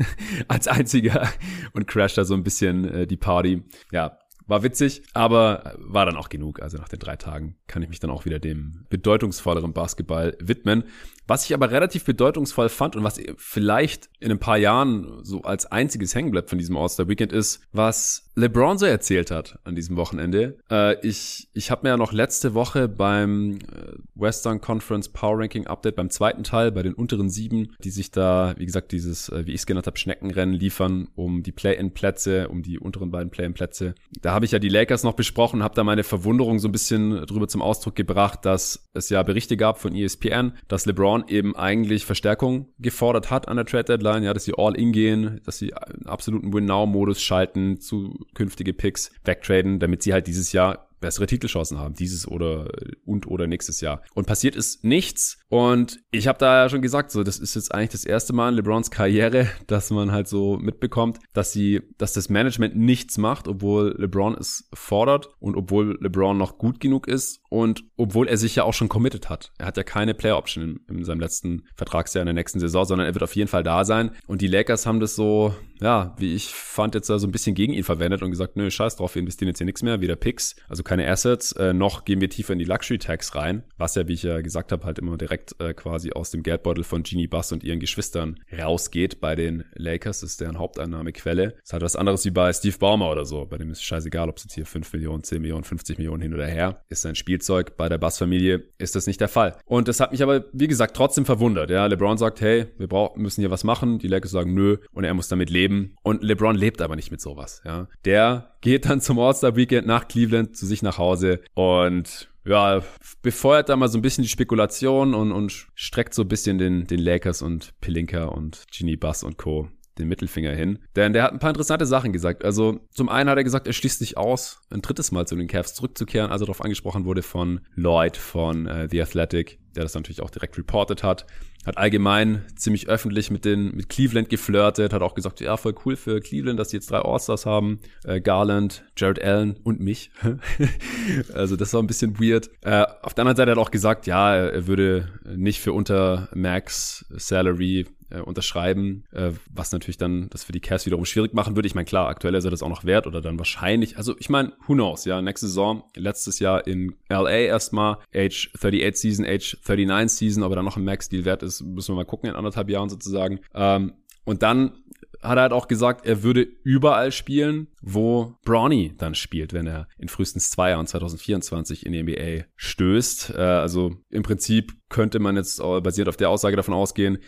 als einziger und crasht da so ein bisschen äh, die Party. Ja, war witzig, aber war dann auch genug. Also nach den drei Tagen kann ich mich dann auch wieder dem bedeutungsvolleren Basketball widmen. Was ich aber relativ bedeutungsvoll fand und was vielleicht in ein paar Jahren so als einziges hängen bleibt von diesem All-Star Weekend ist, was LeBron so erzählt hat an diesem Wochenende. Äh, ich ich habe mir ja noch letzte Woche beim äh, Western Conference Power Ranking Update beim zweiten Teil bei den unteren sieben, die sich da, wie gesagt, dieses, äh, wie ich es genannt habe, Schneckenrennen liefern um die Play-in-Plätze, um die unteren beiden Play-in-Plätze. Da habe ich ja die Lakers noch besprochen, habe da meine Verwunderung so ein bisschen drüber zum Ausdruck gebracht, dass es ja Berichte gab von ESPN, dass LeBron LeBron eben eigentlich Verstärkung gefordert hat an der Trade Deadline, ja, dass sie all in gehen, dass sie einen absoluten Win-Now-Modus schalten, zukünftige Picks wegtraden, damit sie halt dieses Jahr bessere Titelchancen haben, dieses oder und oder nächstes Jahr. Und passiert ist nichts. Und ich habe da ja schon gesagt, so das ist jetzt eigentlich das erste Mal in LeBrons Karriere, dass man halt so mitbekommt, dass sie, dass das Management nichts macht, obwohl LeBron es fordert und obwohl LeBron noch gut genug ist und obwohl er sich ja auch schon committed hat. Er hat ja keine Player Option in, in seinem letzten Vertragsjahr in der nächsten Saison, sondern er wird auf jeden Fall da sein. Und die Lakers haben das so, ja, wie ich fand, jetzt so ein bisschen gegen ihn verwendet und gesagt, nö, scheiß drauf, wir investieren jetzt hier nichts mehr, weder Picks, also keine Assets, äh, noch gehen wir tiefer in die Luxury Tax rein, was ja, wie ich ja gesagt habe, halt immer direkt äh, quasi aus dem Geldbeutel von Genie Bass und ihren Geschwistern rausgeht bei den Lakers. Das ist deren Haupteinnahmequelle. Das ist halt was anderes wie bei Steve Baumer oder so. Bei dem ist es scheißegal, ob es jetzt hier 5 Millionen, 10 Millionen, 50 Millionen hin oder her. Ist sein Spielzeug. Bei der Bass-Familie ist das nicht der Fall. Und das hat mich aber, wie gesagt, trotzdem verwundert. Ja, LeBron sagt, hey, wir brauchen, müssen hier was machen. Die Lakers sagen, nö. Und er muss damit leben. Und LeBron lebt aber nicht mit sowas. Ja, der geht dann zum All-Star-Weekend nach Cleveland zu sich nach Hause und ja, befeuert da mal so ein bisschen die Spekulation und, und streckt so ein bisschen den, den Lakers und Pelinka und Genie Bass und Co. den Mittelfinger hin. Denn der hat ein paar interessante Sachen gesagt. Also zum einen hat er gesagt, er schließt sich aus, ein drittes Mal zu den Cavs zurückzukehren, als er darauf angesprochen wurde von Lloyd von äh, The Athletic, der das natürlich auch direkt reported hat hat allgemein ziemlich öffentlich mit den mit Cleveland geflirtet, hat auch gesagt, ja, voll cool für Cleveland, dass sie jetzt drei All-Stars haben. Äh, Garland, Jared Allen und mich. also das war ein bisschen weird. Äh, auf der anderen Seite hat er auch gesagt, ja, er würde nicht für unter Max Salary äh, unterschreiben, äh, was natürlich dann das für die Cavs wiederum schwierig machen würde. Ich meine, klar, aktuell ist er das auch noch wert oder dann wahrscheinlich, also ich meine, who knows, ja, nächste Saison, letztes Jahr in LA erstmal, Age 38 Season, Age 39 Season, ob er dann noch ein Max-Deal wert ist, müssen wir mal gucken in anderthalb Jahren sozusagen. Ähm, und dann hat er halt auch gesagt, er würde überall spielen, wo Brawny dann spielt, wenn er in frühestens zwei Jahren 2024 in die NBA stößt. Äh, also im Prinzip könnte man jetzt basiert auf der Aussage davon ausgehen,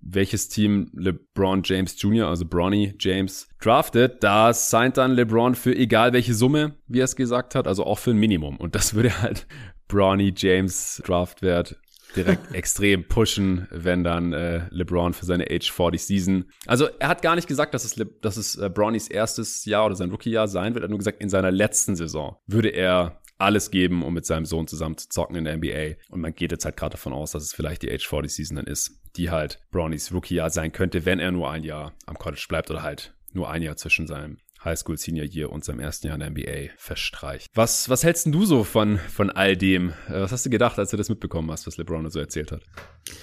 welches Team LeBron James Jr., also Bronny James, draftet, da signed dann LeBron für egal welche Summe, wie er es gesagt hat, also auch für ein Minimum. Und das würde halt Bronny James Draftwert direkt extrem pushen, wenn dann äh, LeBron für seine Age 40 Season. Also er hat gar nicht gesagt, dass es, Le dass es äh, Brownies erstes Jahr oder sein Rookie-Jahr sein wird. Er hat nur gesagt, in seiner letzten Saison würde er alles geben, um mit seinem Sohn zusammen zu zocken in der NBA. Und man geht jetzt halt gerade davon aus, dass es vielleicht die Age 40 Season dann ist, die halt Brownies Rookie-Jahr sein könnte, wenn er nur ein Jahr am College bleibt oder halt nur ein Jahr zwischen seinem Highschool Senior Year und seinem ersten Jahr in der NBA verstreicht. Was, was hältst du so von, von all dem? Äh, was hast du gedacht, als du das mitbekommen hast, was LeBron so erzählt hat?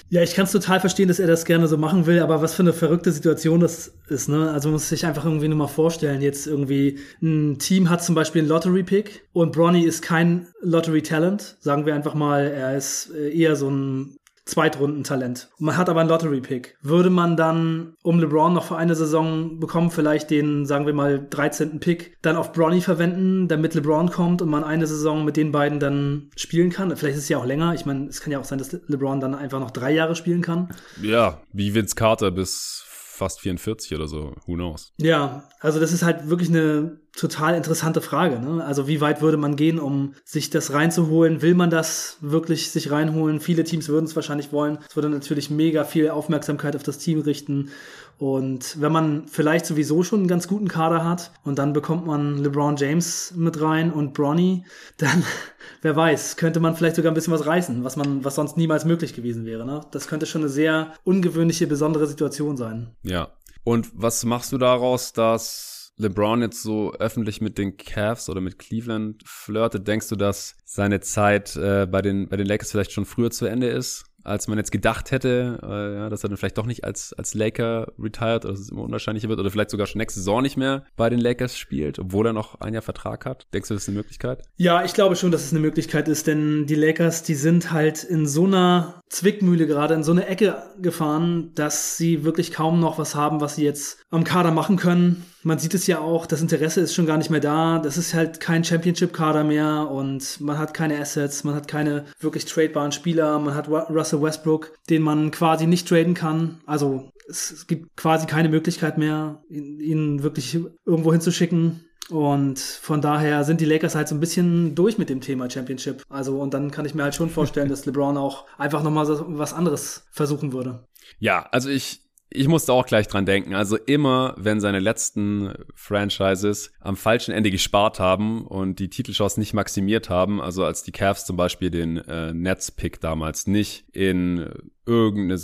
Ja, ich kann es total verstehen, dass er das gerne so machen will, aber was für eine verrückte Situation das ist, ne? Also man muss sich einfach irgendwie nur mal vorstellen, jetzt irgendwie ein Team hat zum Beispiel einen Lottery-Pick und Bronny ist kein Lottery-Talent, sagen wir einfach mal, er ist äh, eher so ein Zweitrundentalent. Man hat aber einen Lottery-Pick. Würde man dann, um LeBron noch für eine Saison bekommen, vielleicht den, sagen wir mal, 13. Pick dann auf Bronny verwenden, damit LeBron kommt und man eine Saison mit den beiden dann spielen kann? Vielleicht ist es ja auch länger. Ich meine, es kann ja auch sein, dass LeBron dann einfach noch drei Jahre spielen kann. Ja, wie Vince Carter bis fast 44 oder so. Who knows? Ja, also das ist halt wirklich eine total interessante Frage. Ne? Also wie weit würde man gehen, um sich das reinzuholen? Will man das wirklich sich reinholen? Viele Teams würden es wahrscheinlich wollen. Es würde natürlich mega viel Aufmerksamkeit auf das Team richten. Und wenn man vielleicht sowieso schon einen ganz guten Kader hat und dann bekommt man LeBron James mit rein und Bronny, dann, wer weiß, könnte man vielleicht sogar ein bisschen was reißen, was man, was sonst niemals möglich gewesen wäre. Ne? Das könnte schon eine sehr ungewöhnliche, besondere Situation sein. Ja. Und was machst du daraus, dass LeBron jetzt so öffentlich mit den Cavs oder mit Cleveland flirtet, denkst du, dass seine Zeit äh, bei, den, bei den Lakers vielleicht schon früher zu Ende ist? Als man jetzt gedacht hätte, äh, ja, dass er dann vielleicht doch nicht als, als Laker retired oder dass es immer unwahrscheinlicher wird oder vielleicht sogar schon nächste Saison nicht mehr bei den Lakers spielt, obwohl er noch ein Jahr Vertrag hat. Denkst du, das ist eine Möglichkeit? Ja, ich glaube schon, dass es eine Möglichkeit ist, denn die Lakers, die sind halt in so einer Zwickmühle gerade, in so eine Ecke gefahren, dass sie wirklich kaum noch was haben, was sie jetzt am Kader machen können. Man sieht es ja auch, das Interesse ist schon gar nicht mehr da. Das ist halt kein Championship-Kader mehr und man hat keine Assets, man hat keine wirklich tradebaren Spieler, man hat Russell Westbrook, den man quasi nicht traden kann. Also es gibt quasi keine Möglichkeit mehr, ihn wirklich irgendwo hinzuschicken. Und von daher sind die Lakers halt so ein bisschen durch mit dem Thema Championship. Also, und dann kann ich mir halt schon vorstellen, dass LeBron auch einfach nochmal was anderes versuchen würde. Ja, also ich, ich musste auch gleich dran denken. Also immer, wenn seine letzten Franchises am falschen Ende gespart haben und die Titelchance nicht maximiert haben, also als die Cavs zum Beispiel den äh, Nets-Pick damals nicht in irgendeine,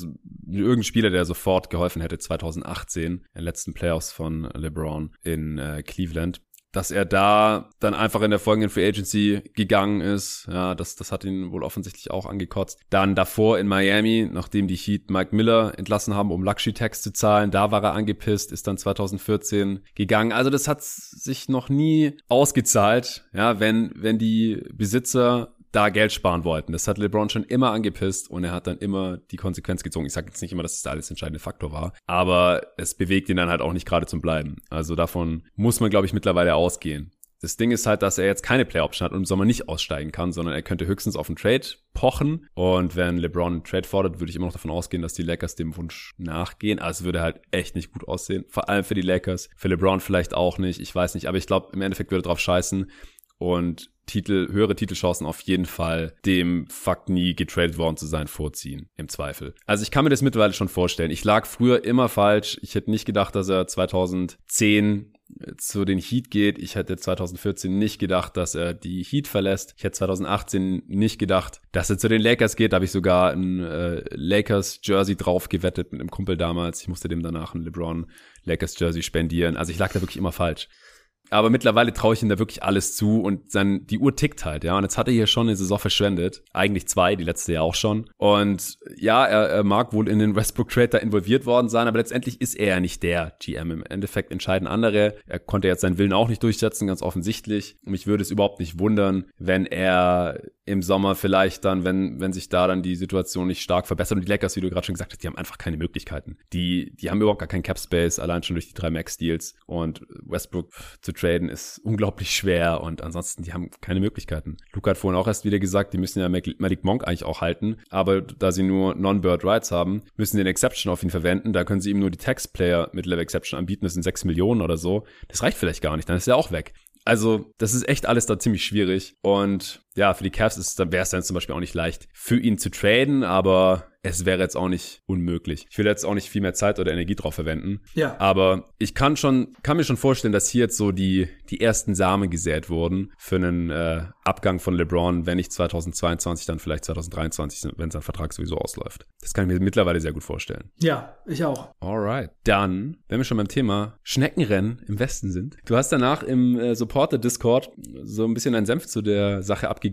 irgendein Spieler, der sofort geholfen hätte, 2018, in den letzten Playoffs von LeBron in äh, Cleveland, dass er da dann einfach in der folgenden Free Agency gegangen ist. Ja, das, das hat ihn wohl offensichtlich auch angekotzt. Dann davor in Miami, nachdem die Heat Mike Miller entlassen haben, um Luxury Tax zu zahlen, da war er angepisst, ist dann 2014 gegangen. Also das hat sich noch nie ausgezahlt, ja, wenn, wenn die Besitzer da Geld sparen wollten. Das hat LeBron schon immer angepisst und er hat dann immer die Konsequenz gezogen. Ich sage jetzt nicht immer, dass das der alles entscheidende Faktor war, aber es bewegt ihn dann halt auch nicht gerade zum Bleiben. Also davon muss man, glaube ich, mittlerweile ausgehen. Das Ding ist halt, dass er jetzt keine Play-Option hat und im Sommer nicht aussteigen kann, sondern er könnte höchstens auf einen Trade pochen. Und wenn LeBron einen Trade fordert, würde ich immer noch davon ausgehen, dass die Lakers dem Wunsch nachgehen. Also es würde halt echt nicht gut aussehen. Vor allem für die Lakers. Für LeBron vielleicht auch nicht. Ich weiß nicht. Aber ich glaube, im Endeffekt würde er drauf scheißen. Und Titel, höhere Titelchancen auf jeden Fall dem Fakt nie getradet worden zu sein vorziehen, im Zweifel. Also ich kann mir das mittlerweile schon vorstellen. Ich lag früher immer falsch. Ich hätte nicht gedacht, dass er 2010 zu den Heat geht. Ich hätte 2014 nicht gedacht, dass er die Heat verlässt. Ich hätte 2018 nicht gedacht, dass er zu den Lakers geht. Da habe ich sogar ein äh, Lakers Jersey drauf gewettet mit einem Kumpel damals. Ich musste dem danach ein LeBron Lakers Jersey spendieren. Also ich lag da wirklich immer falsch. Aber mittlerweile traue ich ihm da wirklich alles zu und dann die Uhr tickt halt, ja. Und jetzt hat er hier schon eine Saison verschwendet. Eigentlich zwei, die letzte ja auch schon. Und ja, er, er mag wohl in den Westbrook Trade involviert worden sein, aber letztendlich ist er ja nicht der GM. Im Endeffekt entscheiden andere. Er konnte jetzt seinen Willen auch nicht durchsetzen, ganz offensichtlich. Und mich würde es überhaupt nicht wundern, wenn er im Sommer vielleicht dann, wenn, wenn sich da dann die Situation nicht stark verbessert. Und die Lakers, wie du gerade schon gesagt hast, die haben einfach keine Möglichkeiten. Die, die haben überhaupt gar keinen Cap Space, allein schon durch die drei Max Deals. Und Westbrook zu traden ist unglaublich schwer und ansonsten, die haben keine Möglichkeiten. Luca hat vorhin auch erst wieder gesagt, die müssen ja Malik Monk eigentlich auch halten, aber da sie nur Non-Bird Rights haben, müssen sie eine Exception auf ihn verwenden. Da können sie ihm nur die Tax-Player mit Level Exception anbieten, das sind 6 Millionen oder so. Das reicht vielleicht gar nicht, dann ist er auch weg. Also, das ist echt alles da ziemlich schwierig. Und ja, für die Cavs wäre es dann zum Beispiel auch nicht leicht, für ihn zu traden, aber es wäre jetzt auch nicht unmöglich. Ich will jetzt auch nicht viel mehr Zeit oder Energie drauf verwenden. Ja. Aber ich kann schon, kann mir schon vorstellen, dass hier jetzt so die, die ersten Samen gesät wurden für einen äh, Abgang von LeBron, wenn nicht 2022, dann vielleicht 2023, wenn sein Vertrag sowieso ausläuft. Das kann ich mir mittlerweile sehr gut vorstellen. Ja, ich auch. Alright. Dann, wenn wir schon beim Thema Schneckenrennen im Westen sind. Du hast danach im äh, Supporter-Discord so ein bisschen einen Senf zu der Sache abgegeben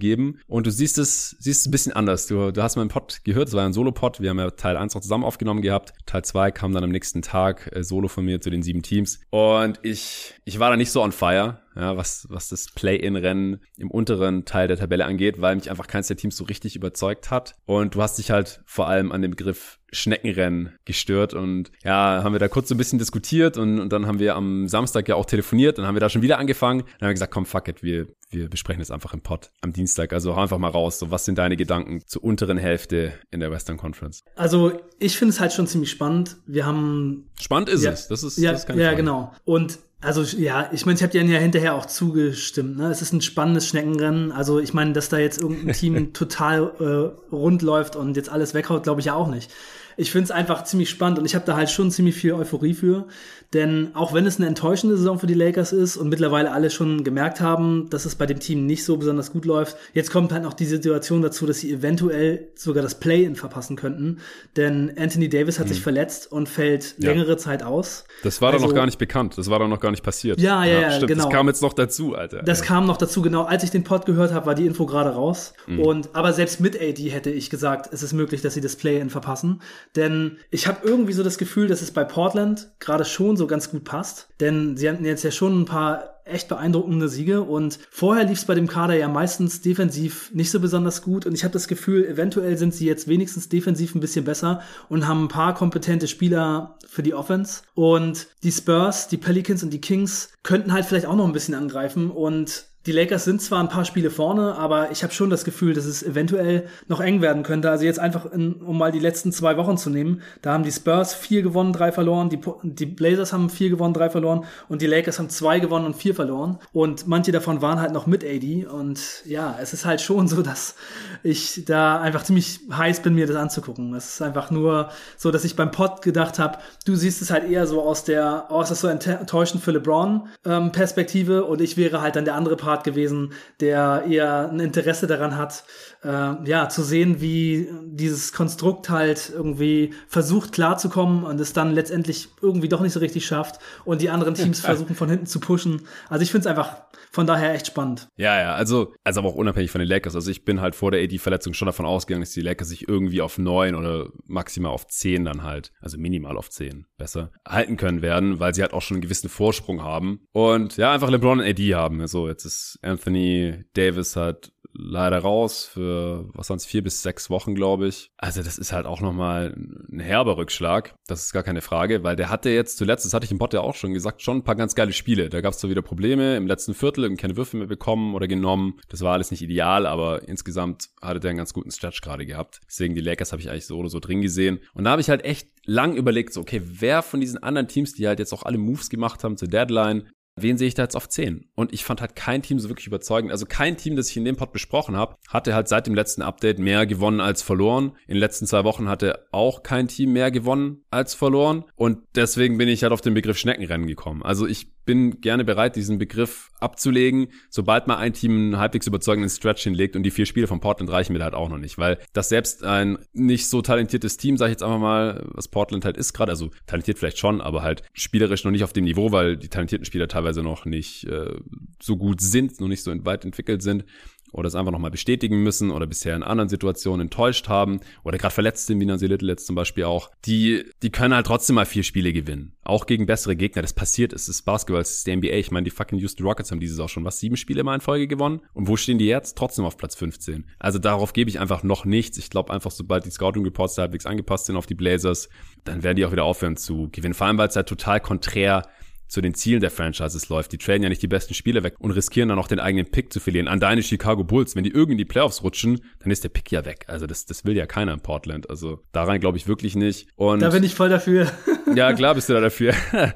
und du siehst es, siehst es ein bisschen anders. Du, du hast meinen Pod gehört, es war ein Solo Pod. Wir haben ja Teil 1 noch zusammen aufgenommen gehabt. Teil 2 kam dann am nächsten Tag äh, solo von mir zu den sieben Teams. Und ich, ich war da nicht so on fire ja, was, was das Play-in-Rennen im unteren Teil der Tabelle angeht, weil mich einfach keins der Teams so richtig überzeugt hat. Und du hast dich halt vor allem an dem Begriff Schneckenrennen gestört und ja, haben wir da kurz so ein bisschen diskutiert und, und dann haben wir am Samstag ja auch telefoniert, dann haben wir da schon wieder angefangen, dann haben wir gesagt, komm, fuck it, wir, wir besprechen das einfach im Pod am Dienstag, also hau einfach mal raus, so was sind deine Gedanken zur unteren Hälfte in der Western Conference? Also ich finde es halt schon ziemlich spannend, wir haben... Spannend ist ja, es, das ist, ja, das ist Ja, Frage. genau. Und also ja, ich meine, ich habe dir ja hinterher auch zugestimmt. Ne? Es ist ein spannendes Schneckenrennen. Also ich meine, dass da jetzt irgendein Team total äh, rund läuft und jetzt alles weghaut, glaube ich ja auch nicht ich finde es einfach ziemlich spannend und ich habe da halt schon ziemlich viel Euphorie für. Denn auch wenn es eine enttäuschende Saison für die Lakers ist und mittlerweile alle schon gemerkt haben, dass es bei dem Team nicht so besonders gut läuft, jetzt kommt halt noch die Situation dazu, dass sie eventuell sogar das Play-In verpassen könnten. Denn Anthony Davis hat hm. sich verletzt und fällt ja. längere Zeit aus. Das war also, doch noch gar nicht bekannt. Das war doch noch gar nicht passiert. Ja, ja, ja, stimmt. genau. Das kam jetzt noch dazu, Alter. Das kam noch dazu, genau. Als ich den Pod gehört habe, war die Info gerade raus. Mhm. Und aber selbst mit AD hätte ich gesagt, es ist möglich, dass sie das Play-In verpassen. Denn ich habe irgendwie so das Gefühl, dass es bei Portland gerade schon so ganz gut passt. Denn sie hatten jetzt ja schon ein paar echt beeindruckende Siege. Und vorher lief es bei dem Kader ja meistens defensiv nicht so besonders gut. Und ich habe das Gefühl, eventuell sind sie jetzt wenigstens defensiv ein bisschen besser und haben ein paar kompetente Spieler für die Offense. Und die Spurs, die Pelicans und die Kings könnten halt vielleicht auch noch ein bisschen angreifen. Und die Lakers sind zwar ein paar Spiele vorne, aber ich habe schon das Gefühl, dass es eventuell noch eng werden könnte. Also jetzt einfach, in, um mal die letzten zwei Wochen zu nehmen, da haben die Spurs vier gewonnen, drei verloren, die, die Blazers haben vier gewonnen, drei verloren und die Lakers haben zwei gewonnen und vier verloren. Und manche davon waren halt noch mit AD. Und ja, es ist halt schon so, dass ich da einfach ziemlich heiß bin, mir das anzugucken. Es ist einfach nur so, dass ich beim Pod gedacht habe, du siehst es halt eher so aus der, oh, ist das so enttäuschend für LeBron ähm, und ich wäre halt dann der andere Part gewesen, der eher ein Interesse daran hat, äh, ja, zu sehen, wie dieses Konstrukt halt irgendwie versucht klarzukommen und es dann letztendlich irgendwie doch nicht so richtig schafft und die anderen Teams versuchen von hinten zu pushen. Also ich finde es einfach von daher echt spannend. Ja, ja, also, also aber auch unabhängig von den Lakers. Also ich bin halt vor der AD-Verletzung schon davon ausgegangen, dass die Lakers sich irgendwie auf neun oder maximal auf zehn dann halt, also minimal auf zehn besser, halten können werden, weil sie halt auch schon einen gewissen Vorsprung haben. Und ja, einfach LeBron und AD haben. Also jetzt ist Anthony Davis halt leider raus für, was sonst vier bis sechs Wochen, glaube ich. Also das ist halt auch nochmal ein herber Rückschlag. Das ist gar keine Frage, weil der hatte jetzt zuletzt, das hatte ich im Bot ja auch schon gesagt, schon ein paar ganz geile Spiele. Da gab es zwar wieder Probleme im letzten Viertel, eben keine Würfe mehr bekommen oder genommen. Das war alles nicht ideal, aber insgesamt hatte der einen ganz guten Stretch gerade gehabt. Deswegen die Lakers habe ich eigentlich so oder so drin gesehen. Und da habe ich halt echt lang überlegt, so, okay, wer von diesen anderen Teams, die halt jetzt auch alle Moves gemacht haben zur Deadline, wen sehe ich da jetzt auf 10? Und ich fand halt kein Team so wirklich überzeugend. Also kein Team, das ich in dem Pod besprochen habe, hatte halt seit dem letzten Update mehr gewonnen als verloren. In den letzten zwei Wochen hatte auch kein Team mehr gewonnen als verloren. Und deswegen bin ich halt auf den Begriff Schneckenrennen gekommen. Also ich bin gerne bereit, diesen Begriff abzulegen, sobald mal ein Team einen halbwegs überzeugenden Stretch hinlegt und die vier Spiele von Portland reichen mir halt auch noch nicht, weil das selbst ein nicht so talentiertes Team, sage ich jetzt einfach mal, was Portland halt ist gerade, also talentiert vielleicht schon, aber halt spielerisch noch nicht auf dem Niveau, weil die talentierten Spieler teilweise noch nicht äh, so gut sind, noch nicht so weit entwickelt sind oder es einfach nochmal bestätigen müssen oder bisher in anderen Situationen enttäuscht haben oder gerade verletzt sind, wie Nancy Little jetzt zum Beispiel auch, die, die können halt trotzdem mal vier Spiele gewinnen. Auch gegen bessere Gegner. Das passiert, es ist Basketball, es ist die NBA. Ich meine, die fucking Houston Rockets haben dieses auch schon was, sieben Spiele mal in Folge gewonnen. Und wo stehen die jetzt? Trotzdem auf Platz 15. Also darauf gebe ich einfach noch nichts. Ich glaube einfach, sobald die Scouting Reports halbwegs angepasst sind auf die Blazers, dann werden die auch wieder aufhören zu gewinnen. Vor allem, weil es halt total konträr zu den Zielen der Franchises läuft. Die traden ja nicht die besten Spieler weg und riskieren dann auch den eigenen Pick zu verlieren. An deine Chicago Bulls, wenn die irgendwie in die Playoffs rutschen, dann ist der Pick ja weg. Also das, das will ja keiner in Portland. Also daran glaube ich wirklich nicht. Und da bin ich voll dafür. Ja, klar bist du da dafür.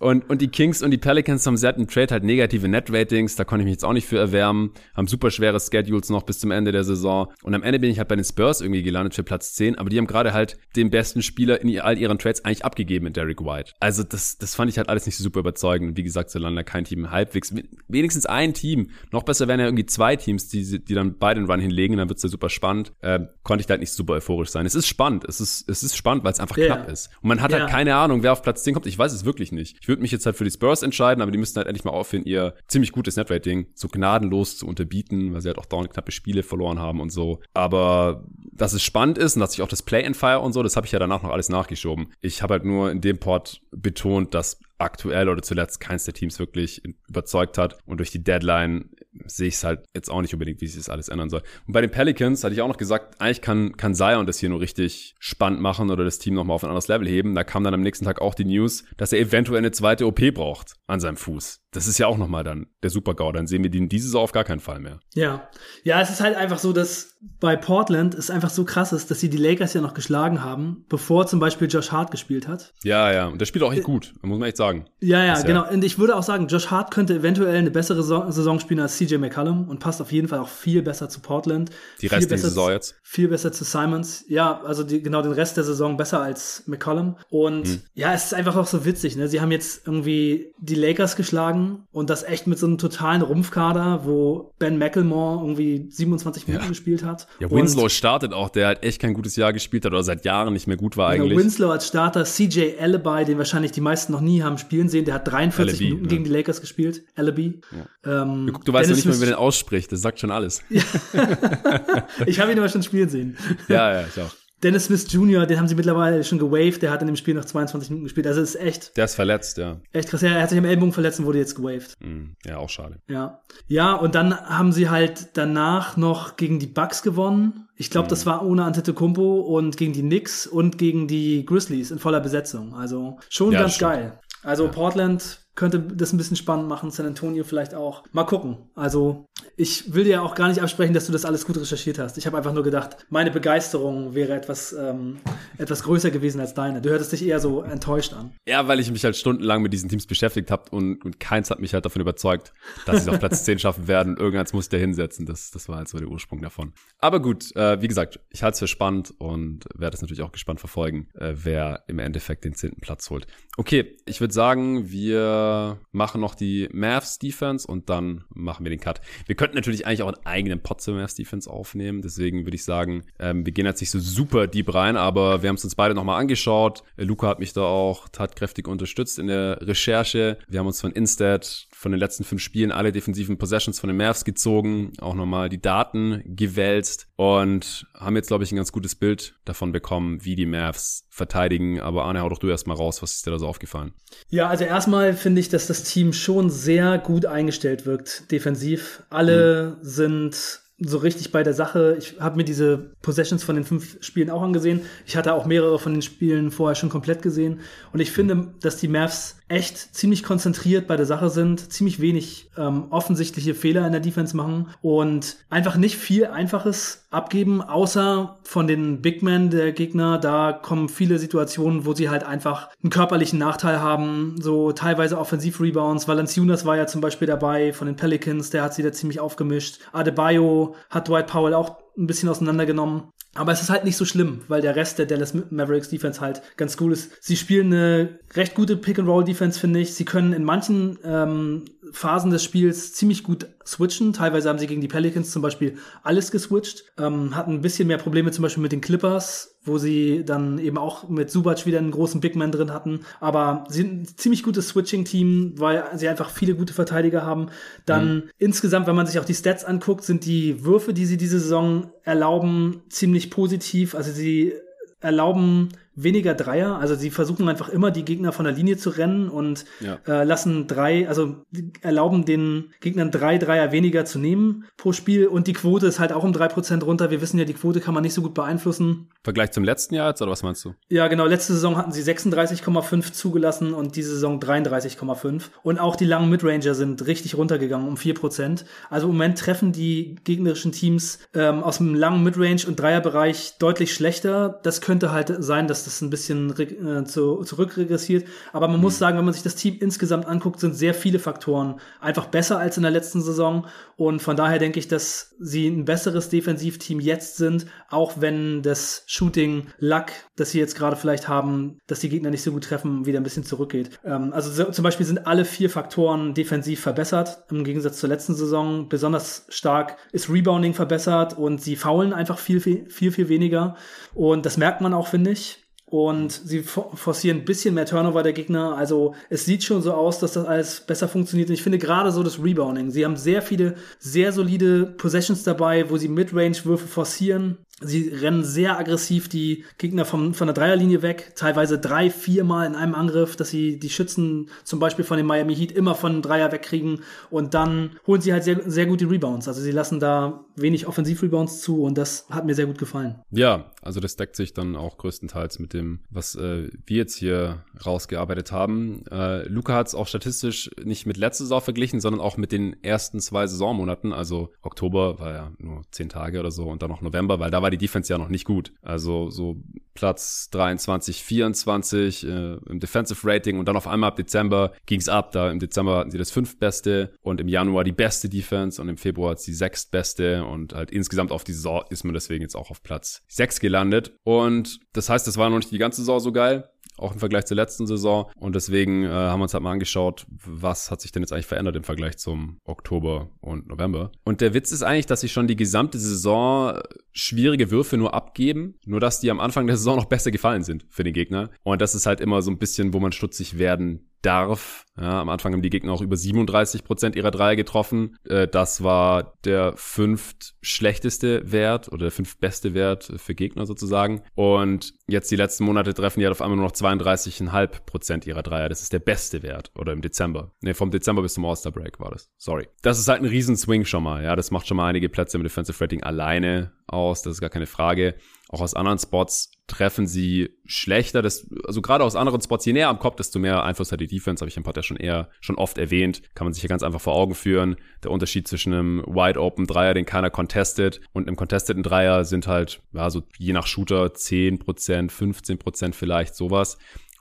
und, und die Kings und die Pelicans haben seit dem Trade halt negative Net-Ratings. Da konnte ich mich jetzt auch nicht für erwärmen. Haben super schwere Schedules noch bis zum Ende der Saison. Und am Ende bin ich halt bei den Spurs irgendwie gelandet für Platz 10. Aber die haben gerade halt den besten Spieler in all ihren Trades eigentlich abgegeben mit Derek White. Also das, das fand ich halt alles nicht super überzeugend. Wie gesagt, solange da kein Team halbwegs, wenigstens ein Team, noch besser wären ja irgendwie zwei Teams, die, die dann beide den Run hinlegen, dann wird's ja super spannend. Äh, konnte ich da halt nicht super euphorisch sein. Es ist spannend, es ist, es ist spannend, weil es einfach yeah. knapp ist. Und man hat yeah. halt keine Ahnung, wer auf Platz 10 kommt. Ich weiß es wirklich nicht. Ich würde mich jetzt halt für die Spurs entscheiden, aber die müssten halt endlich mal aufhören, ihr ziemlich gutes Netrating so gnadenlos zu unterbieten, weil sie halt auch dauernd knappe Spiele verloren haben und so. Aber dass es spannend ist und dass ich auch das Play-and-Fire und so, das habe ich ja danach noch alles nachgeschoben. Ich habe halt nur in dem Port betont, dass aktuell oder zuletzt keins der Teams wirklich überzeugt hat. Und durch die Deadline sehe ich es halt jetzt auch nicht unbedingt, wie sich das alles ändern soll. Und bei den Pelicans hatte ich auch noch gesagt, eigentlich kann, kann Zion das hier nur richtig spannend machen oder das Team nochmal auf ein anderes Level heben. Da kam dann am nächsten Tag auch die News, dass er eventuell eine zweite OP braucht an seinem Fuß. Das ist ja auch nochmal dann der Super-GAU. Dann sehen wir den diese Saison auf gar keinen Fall mehr. Ja. Ja, es ist halt einfach so, dass bei Portland es einfach so krass ist, dass sie die Lakers ja noch geschlagen haben, bevor zum Beispiel Josh Hart gespielt hat. Ja, ja. Und der spielt auch echt gut, muss man echt sagen. Ja, ja, genau. Und ich würde auch sagen, Josh Hart könnte eventuell eine bessere Saison spielen als CJ McCallum und passt auf jeden Fall auch viel besser zu Portland. Die restliche Saison jetzt? Viel besser zu Simons. Ja, also die, genau den Rest der Saison besser als McCallum. Und hm. ja, es ist einfach auch so witzig, ne? Sie haben jetzt irgendwie die Lakers geschlagen und das echt mit so einem totalen Rumpfkader, wo Ben McElmore irgendwie 27 Minuten ja. gespielt hat. Ja, Winslow startet auch, der halt echt kein gutes Jahr gespielt hat oder seit Jahren nicht mehr gut war genau, eigentlich. Winslow als Starter, CJ Alibi, den wahrscheinlich die meisten noch nie haben spielen sehen, der hat 43 Alibi, Minuten ja. gegen die Lakers gespielt. Alibi. Ja. Ähm, Guck, du weißt Dennis ja nicht mal, wie man den ausspricht, das sagt schon alles. ich habe ihn aber schon spielen sehen. Ja, ja, ich auch. Dennis Smith Jr., den haben sie mittlerweile schon gewaved, der hat in dem Spiel noch 22 Minuten gespielt. Also ist echt. Der ist verletzt, ja. Echt krass. Er hat sich am Ellbogen verletzt und wurde jetzt gewaved. Mm, ja, auch schade. Ja. Ja, und dann haben sie halt danach noch gegen die Bucks gewonnen. Ich glaube, mm. das war ohne Antetokounmpo und gegen die Knicks und gegen die Grizzlies in voller Besetzung. Also schon ja, ganz geil. Also ja. Portland könnte das ein bisschen spannend machen, San Antonio vielleicht auch. Mal gucken. Also ich will dir auch gar nicht absprechen, dass du das alles gut recherchiert hast. Ich habe einfach nur gedacht, meine Begeisterung wäre etwas, ähm, etwas größer gewesen als deine. Du hörtest dich eher so enttäuscht an. Ja, weil ich mich halt stundenlang mit diesen Teams beschäftigt habe und, und keins hat mich halt davon überzeugt, dass sie es auf Platz 10 schaffen werden. Irgendeins muss der hinsetzen. Das, das war halt so der Ursprung davon. Aber gut, äh, wie gesagt, ich halte es für spannend und werde es natürlich auch gespannt verfolgen, äh, wer im Endeffekt den zehnten Platz holt. Okay, ich würde sagen, wir machen noch die Mavs Defense und dann machen wir den Cut. Wir könnten natürlich eigentlich auch einen eigenen Pot zur Mavs Defense aufnehmen. Deswegen würde ich sagen, ähm, wir gehen jetzt nicht so super deep rein, aber wir haben es uns beide nochmal angeschaut. Äh, Luca hat mich da auch tatkräftig unterstützt in der Recherche. Wir haben uns von Instead von den letzten fünf Spielen alle defensiven Possessions von den Mavs gezogen, auch nochmal die Daten gewälzt und haben jetzt, glaube ich, ein ganz gutes Bild davon bekommen, wie die Mavs verteidigen. Aber Arne, hau doch du erstmal raus, was ist dir da so aufgefallen? Ja, also erstmal finde ich, dass das Team schon sehr gut eingestellt wirkt, defensiv. Alle mhm. sind so richtig bei der Sache. Ich habe mir diese Possessions von den fünf Spielen auch angesehen. Ich hatte auch mehrere von den Spielen vorher schon komplett gesehen. Und ich finde, dass die Mavs echt ziemlich konzentriert bei der Sache sind, ziemlich wenig ähm, offensichtliche Fehler in der Defense machen und einfach nicht viel Einfaches abgeben, außer von den Big Men der Gegner. Da kommen viele Situationen, wo sie halt einfach einen körperlichen Nachteil haben, so teilweise Offensiv-Rebounds. Valanciunas war ja zum Beispiel dabei von den Pelicans, der hat sie da ziemlich aufgemischt. Adebayo hat Dwight Powell auch ein bisschen auseinandergenommen. Aber es ist halt nicht so schlimm, weil der Rest der Dallas Mavericks Defense halt ganz cool ist. Sie spielen eine recht gute Pick-and-Roll-Defense, finde ich. Sie können in manchen ähm, Phasen des Spiels ziemlich gut switchen. Teilweise haben sie gegen die Pelicans zum Beispiel alles geswitcht. Ähm, hatten ein bisschen mehr Probleme zum Beispiel mit den Clippers, wo sie dann eben auch mit Subac wieder einen großen Big Man drin hatten. Aber sie sind ein ziemlich gutes Switching-Team, weil sie einfach viele gute Verteidiger haben. Dann mhm. insgesamt, wenn man sich auch die Stats anguckt, sind die Würfe, die sie diese Saison erlauben, ziemlich positiv. Also sie erlauben weniger Dreier. Also sie versuchen einfach immer die Gegner von der Linie zu rennen und ja. äh, lassen drei, also erlauben den Gegnern drei Dreier weniger zu nehmen pro Spiel. Und die Quote ist halt auch um drei Prozent runter. Wir wissen ja, die Quote kann man nicht so gut beeinflussen. Vergleich zum letzten Jahr jetzt, oder was meinst du? Ja, genau. Letzte Saison hatten sie 36,5 zugelassen und diese Saison 33,5. Und auch die langen Midranger sind richtig runtergegangen um vier Prozent. Also im Moment treffen die gegnerischen Teams ähm, aus dem langen Midrange und Dreierbereich deutlich schlechter. Das könnte halt sein, dass das ein bisschen äh, zu, zurückregressiert. Aber man mhm. muss sagen, wenn man sich das Team insgesamt anguckt, sind sehr viele Faktoren einfach besser als in der letzten Saison. Und von daher denke ich, dass sie ein besseres Defensivteam jetzt sind, auch wenn das Shooting Luck, das sie jetzt gerade vielleicht haben, dass die Gegner nicht so gut treffen, wieder ein bisschen zurückgeht. Ähm, also so, zum Beispiel sind alle vier Faktoren defensiv verbessert, im Gegensatz zur letzten Saison. Besonders stark ist Rebounding verbessert und sie faulen einfach viel, viel, viel, viel weniger. Und das merkt man auch, finde ich und sie forcieren ein bisschen mehr Turnover der Gegner. Also es sieht schon so aus, dass das alles besser funktioniert. Und ich finde gerade so das Rebounding. Sie haben sehr viele, sehr solide Possessions dabei, wo sie Midrange-Würfe forcieren. Sie rennen sehr aggressiv die Gegner vom, von der Dreierlinie weg, teilweise drei, viermal in einem Angriff, dass sie die Schützen zum Beispiel von den Miami Heat immer von Dreier wegkriegen und dann holen sie halt sehr, sehr gut die Rebounds. Also sie lassen da wenig Offensiv-Rebounds zu und das hat mir sehr gut gefallen. Ja, also das deckt sich dann auch größtenteils mit dem, was äh, wir jetzt hier rausgearbeitet haben. Äh, Luca hat es auch statistisch nicht mit letzter Saison verglichen, sondern auch mit den ersten zwei Saisonmonaten. Also Oktober war ja nur zehn Tage oder so und dann noch November, weil da war die Defense ja noch nicht gut. Also so Platz 23, 24 äh, im Defensive Rating und dann auf einmal ab Dezember ging es ab. Da im Dezember hatten sie das fünftbeste und im Januar die beste Defense und im Februar die sechstbeste und halt insgesamt auf die Saison ist man deswegen jetzt auch auf Platz 6 gelandet. Und das heißt, das war noch nicht die ganze Saison so geil auch im Vergleich zur letzten Saison. Und deswegen äh, haben wir uns halt mal angeschaut, was hat sich denn jetzt eigentlich verändert im Vergleich zum Oktober und November. Und der Witz ist eigentlich, dass sie schon die gesamte Saison schwierige Würfe nur abgeben, nur dass die am Anfang der Saison noch besser gefallen sind für den Gegner. Und das ist halt immer so ein bisschen, wo man stutzig werden darf. Ja, am Anfang haben die Gegner auch über 37 Prozent ihrer Dreier getroffen. Äh, das war der fünft schlechteste Wert oder der fünft beste Wert für Gegner sozusagen. Und jetzt die letzten Monate treffen die halt auf einmal nur noch 32,5 Prozent ihrer Dreier. Das ist der beste Wert. Oder im Dezember. Ne, vom Dezember bis zum All-Star Break war das. Sorry. Das ist halt ein Riesenswing schon mal. Ja, das macht schon mal einige Plätze im Defensive Rating alleine aus. Das ist gar keine Frage. Auch aus anderen Spots treffen sie schlechter. Das, also gerade aus anderen Spots, je näher am Kopf, desto mehr Einfluss hat die Defense, habe ich im Pod ja schon eher, schon oft erwähnt. Kann man sich ja ganz einfach vor Augen führen. Der Unterschied zwischen einem Wide Open Dreier, den keiner contestet, und einem contesteten Dreier sind halt, ja, so je nach Shooter 10%, 15% vielleicht, sowas.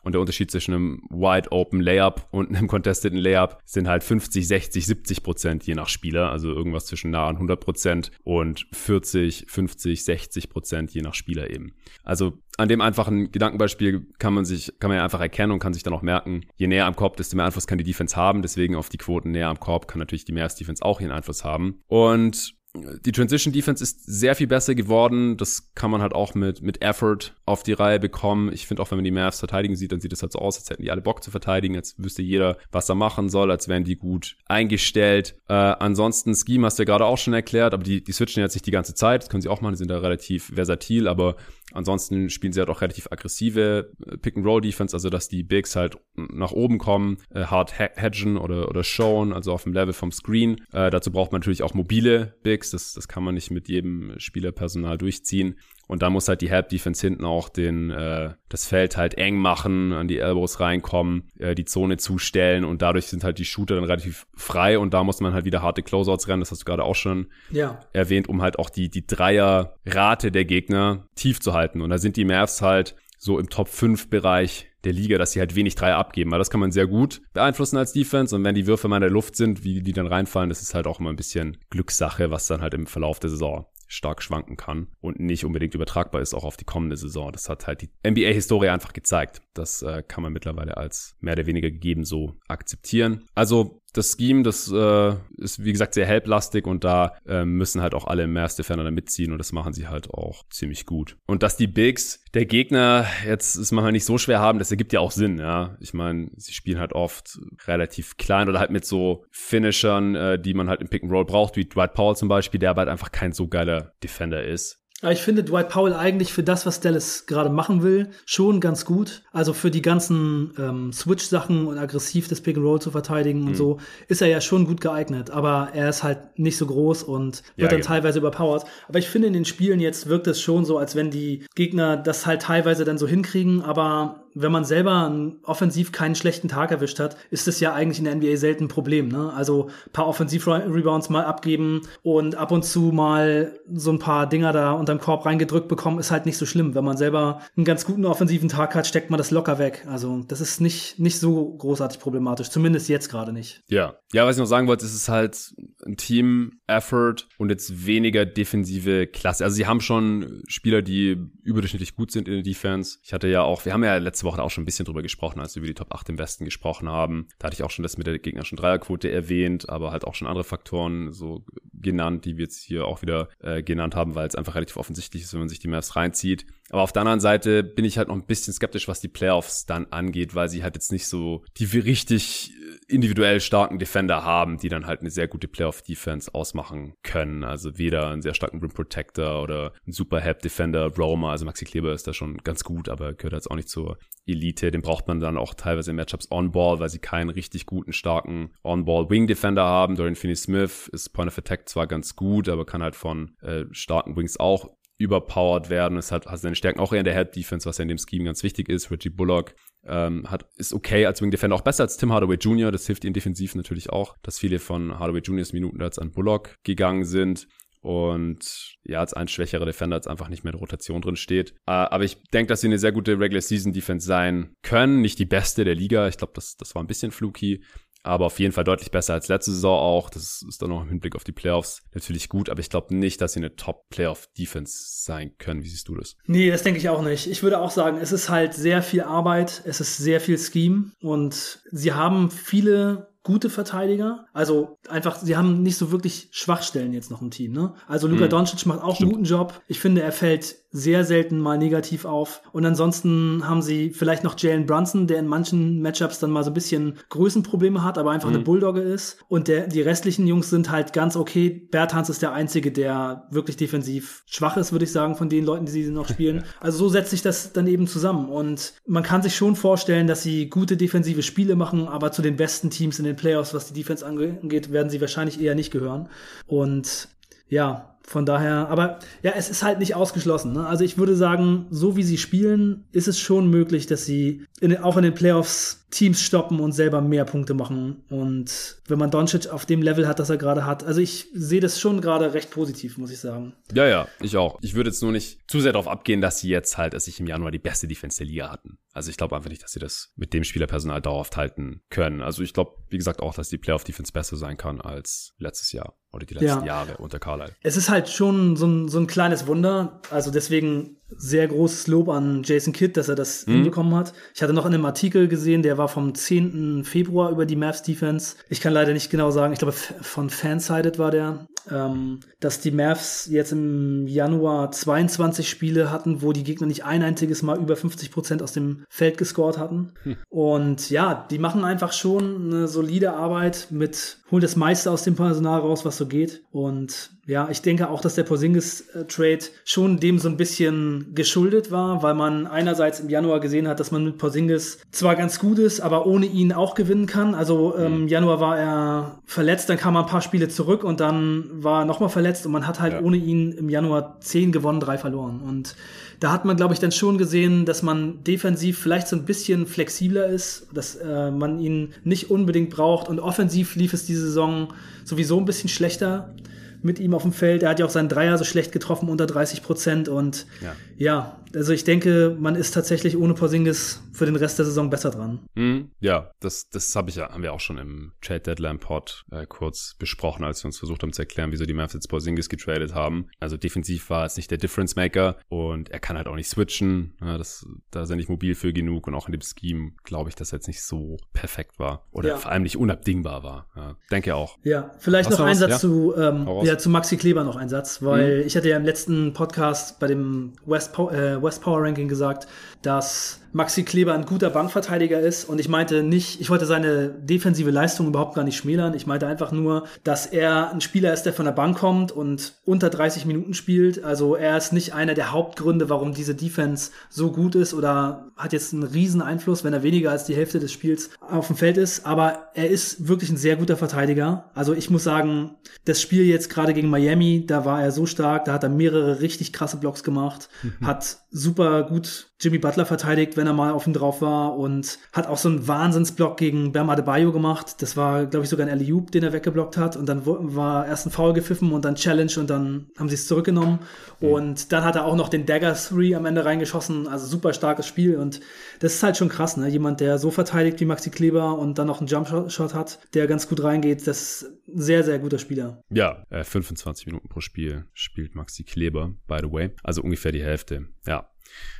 Und der Unterschied zwischen einem Wide Open Layup und einem contesteten Layup sind halt 50, 60, 70 Prozent je nach Spieler. Also irgendwas zwischen nah an 100 Prozent und 40, 50, 60 Prozent je nach Spieler eben. Also an dem einfachen Gedankenbeispiel kann man sich, kann man ja einfach erkennen und kann sich dann auch merken, je näher am Korb, desto mehr Einfluss kann die Defense haben. Deswegen auf die Quoten näher am Korb kann natürlich die Mavs Defense auch ihren Einfluss haben. Und die Transition Defense ist sehr viel besser geworden. Das kann man halt auch mit, mit Effort auf die Reihe bekommen. Ich finde auch, wenn man die Mavs verteidigen sieht, dann sieht es halt so aus, als hätten die alle Bock zu verteidigen. Jetzt wüsste jeder, was er machen soll, als wären die gut eingestellt. Äh, ansonsten, Scheme hast du ja gerade auch schon erklärt, aber die, die switchen jetzt nicht die ganze Zeit. Das können sie auch machen, die sind da relativ versatil, aber Ansonsten spielen sie halt auch relativ aggressive äh, Pick-and-Roll-Defense, also dass die Bigs halt nach oben kommen, äh, hard hedgen oder, oder showen, also auf dem Level vom Screen. Äh, dazu braucht man natürlich auch mobile Bigs, das, das kann man nicht mit jedem Spielerpersonal durchziehen. Und da muss halt die Help Defense hinten auch den äh, das Feld halt eng machen, an die Elbows reinkommen, äh, die Zone zustellen und dadurch sind halt die Shooter dann relativ frei und da muss man halt wieder harte Closeouts rennen, das hast du gerade auch schon ja. erwähnt, um halt auch die die Dreierrate der Gegner tief zu halten. Und da sind die Mavs halt so im Top 5 Bereich der Liga, dass sie halt wenig Dreier abgeben, weil das kann man sehr gut beeinflussen als Defense. Und wenn die Würfe mal in der Luft sind, wie die dann reinfallen, das ist halt auch immer ein bisschen Glückssache, was dann halt im Verlauf der Saison stark schwanken kann und nicht unbedingt übertragbar ist auch auf die kommende Saison. Das hat halt die NBA-Historie einfach gezeigt. Das äh, kann man mittlerweile als mehr oder weniger gegeben so akzeptieren. Also das Scheme, das äh, ist wie gesagt sehr helplastig und da äh, müssen halt auch alle Mavs Defender da mitziehen und das machen sie halt auch ziemlich gut. Und dass die Bigs der Gegner jetzt es manchmal nicht so schwer haben, das ergibt ja auch Sinn, ja. Ich meine, sie spielen halt oft relativ klein oder halt mit so Finishern, äh, die man halt im Pick and Roll braucht, wie Dwight Powell zum Beispiel, der aber halt einfach kein so geiler Defender ist. Aber ich finde Dwight Powell eigentlich für das, was Dallas gerade machen will, schon ganz gut. Also für die ganzen ähm, Switch-Sachen und aggressiv das Pick and Roll zu verteidigen mhm. und so, ist er ja schon gut geeignet. Aber er ist halt nicht so groß und wird ja, dann genau. teilweise überpowered. Aber ich finde, in den Spielen jetzt wirkt es schon so, als wenn die Gegner das halt teilweise dann so hinkriegen, aber wenn man selber offensiv keinen schlechten Tag erwischt hat, ist es ja eigentlich in der NBA selten ein Problem. Ne? Also paar Offensiv-Rebounds mal abgeben und ab und zu mal so ein paar Dinger da unterm Korb reingedrückt bekommen, ist halt nicht so schlimm. Wenn man selber einen ganz guten offensiven Tag hat, steckt man das locker weg. Also das ist nicht, nicht so großartig problematisch, zumindest jetzt gerade nicht. Ja. Ja, was ich noch sagen wollte, ist es halt ein Team-Effort und jetzt weniger defensive Klasse. Also sie haben schon Spieler, die überdurchschnittlich gut sind in der Defense. Ich hatte ja auch, wir haben ja letzte Woche auch schon ein bisschen drüber gesprochen, als wir über die Top 8 im Westen gesprochen haben. Da hatte ich auch schon das mit der gegnerischen Dreierquote erwähnt, aber halt auch schon andere Faktoren so genannt, die wir jetzt hier auch wieder äh, genannt haben, weil es einfach relativ offensichtlich ist, wenn man sich die Maps reinzieht. Aber auf der anderen Seite bin ich halt noch ein bisschen skeptisch, was die Playoffs dann angeht, weil sie halt jetzt nicht so die richtig individuell starken Defender haben, die dann halt eine sehr gute Playoff-Defense ausmachen können. Also weder einen sehr starken Rim Protector oder einen super Help Defender, Romer, also Maxi Kleber ist da schon ganz gut, aber gehört jetzt auch nicht zur Elite. Den braucht man dann auch teilweise in Matchups on-ball, weil sie keinen richtig guten, starken on-ball Wing Defender haben. Dorian Finney-Smith ist Point of Attack zwar ganz gut, aber kann halt von äh, starken Wings auch überpowered werden. Es hat, hat seine Stärken auch eher in der Help Defense, was ja in dem Scheme ganz wichtig ist. Reggie Bullock ähm, hat, ist okay als Wing Defender, auch besser als Tim Hardaway Jr. Das hilft ihm defensiv natürlich auch, dass viele von Hardaway Jr.'s Minuten jetzt an Bullock gegangen sind und ja, als ein schwächerer Defender jetzt einfach nicht mehr in Rotation drin steht. Äh, aber ich denke, dass sie eine sehr gute Regular Season Defense sein können. Nicht die beste der Liga. Ich glaube, das, das war ein bisschen fluky aber auf jeden Fall deutlich besser als letzte Saison auch. Das ist dann auch im Hinblick auf die Playoffs natürlich gut, aber ich glaube nicht, dass sie eine Top-Playoff-Defense sein können. Wie siehst du das? Nee, das denke ich auch nicht. Ich würde auch sagen, es ist halt sehr viel Arbeit, es ist sehr viel Scheme und sie haben viele gute Verteidiger. Also einfach, sie haben nicht so wirklich Schwachstellen jetzt noch im Team. Ne? Also Luka mhm. Doncic macht auch Stimmt. einen guten Job. Ich finde, er fällt sehr selten mal negativ auf. Und ansonsten haben sie vielleicht noch Jalen Brunson, der in manchen Matchups dann mal so ein bisschen Größenprobleme hat, aber einfach mhm. eine Bulldogge ist. Und der, die restlichen Jungs sind halt ganz okay. Bertans ist der Einzige, der wirklich defensiv schwach ist, würde ich sagen, von den Leuten, die sie noch spielen. Also so setzt sich das dann eben zusammen. Und man kann sich schon vorstellen, dass sie gute defensive Spiele machen, aber zu den besten Teams in den Playoffs, was die Defense angeht, werden sie wahrscheinlich eher nicht gehören. Und ja, von daher, aber ja, es ist halt nicht ausgeschlossen. Ne? Also ich würde sagen, so wie sie spielen, ist es schon möglich, dass sie in, auch in den Playoffs Teams stoppen und selber mehr Punkte machen. Und wenn man Doncic auf dem Level hat, das er gerade hat, also ich sehe das schon gerade recht positiv, muss ich sagen. Ja, ja, ich auch. Ich würde jetzt nur nicht zu sehr darauf abgehen, dass sie jetzt halt, als sich im Januar die beste Defense der Liga hatten. Also ich glaube einfach nicht, dass sie das mit dem Spielerpersonal dauerhaft halten können. Also ich glaube, wie gesagt, auch, dass die Playoff-Defense besser sein kann als letztes Jahr oder die letzten ja. Jahre unter Carlisle. Es ist halt schon so ein, so ein kleines Wunder. Also deswegen sehr großes Lob an Jason Kidd, dass er das mhm. hinbekommen hat. Ich hatte noch in einem Artikel gesehen, der war vom 10. Februar über die Mavs Defense. Ich kann leider nicht genau sagen, ich glaube von Fansided war der, ähm, dass die Mavs jetzt im Januar 22 Spiele hatten, wo die Gegner nicht ein einziges Mal über 50 Prozent aus dem Feld gescored hatten. Hm. Und ja, die machen einfach schon eine solide Arbeit mit, holen das meiste aus dem Personal raus, was so geht. Und Ja, ich denke auch, dass der Porzingis-Trade schon dem so ein bisschen geschuldet war, weil man einerseits im Januar gesehen hat, dass man mit Porzingis zwar ganz gut ist, aber ohne ihn auch gewinnen kann. Also im ähm, mhm. Januar war er verletzt, dann kam er ein paar Spiele zurück und dann war er nochmal verletzt und man hat halt ja. ohne ihn im Januar zehn gewonnen, drei verloren. Und da hat man, glaube ich, dann schon gesehen, dass man defensiv vielleicht so ein bisschen flexibler ist, dass äh, man ihn nicht unbedingt braucht. Und offensiv lief es diese Saison sowieso ein bisschen schlechter mit ihm auf dem Feld. Er hat ja auch seinen Dreier so schlecht getroffen, unter 30 Prozent. Und ja. ja, also ich denke, man ist tatsächlich ohne Porzingis für den Rest der Saison besser dran. Mhm. Ja, das, das hab ich ja, haben wir auch schon im Trade Deadline Pod äh, kurz besprochen, als wir uns versucht haben zu erklären, wieso die Mavs jetzt Porzingis getradet haben. Also defensiv war es nicht der Difference Maker und er kann halt auch nicht switchen. Ja, das, da ist er nicht mobil für genug und auch in dem Scheme glaube ich, dass er jetzt nicht so perfekt war oder ja. vor allem nicht unabdingbar war. Ja, denke auch. Ja, vielleicht noch ein Satz zu, ähm, ja, zu Maxi Kleber noch ein Satz, weil mhm. ich hatte ja im letzten Podcast bei dem West, po äh, West Power Ranking gesagt, dass Maxi Kleber ein guter Bankverteidiger ist. Und ich meinte nicht, ich wollte seine defensive Leistung überhaupt gar nicht schmälern. Ich meinte einfach nur, dass er ein Spieler ist, der von der Bank kommt und unter 30 Minuten spielt. Also er ist nicht einer der Hauptgründe, warum diese Defense so gut ist oder hat jetzt einen riesen Einfluss, wenn er weniger als die Hälfte des Spiels auf dem Feld ist. Aber er ist wirklich ein sehr guter Verteidiger. Also ich muss sagen, das Spiel jetzt gerade gegen Miami, da war er so stark, da hat er mehrere richtig krasse Blocks gemacht, mhm. hat super gut Jimmy Butler verteidigt, wenn er mal auf ihn drauf war und hat auch so einen Wahnsinnsblock gegen Bam Adebayo gemacht. Das war, glaube ich, sogar ein alley den er weggeblockt hat und dann war erst ein Foul gepfiffen und dann Challenge und dann haben sie es zurückgenommen mhm. und dann hat er auch noch den Dagger 3 am Ende reingeschossen, also super starkes Spiel und das ist halt schon krass, ne? Jemand, der so verteidigt wie Maxi Kleber und dann noch einen Jumpshot hat, der ganz gut reingeht, das sehr, sehr guter Spieler. Ja, äh, 25 Minuten pro Spiel spielt Maxi Kleber, by the way. Also ungefähr die Hälfte. Ja,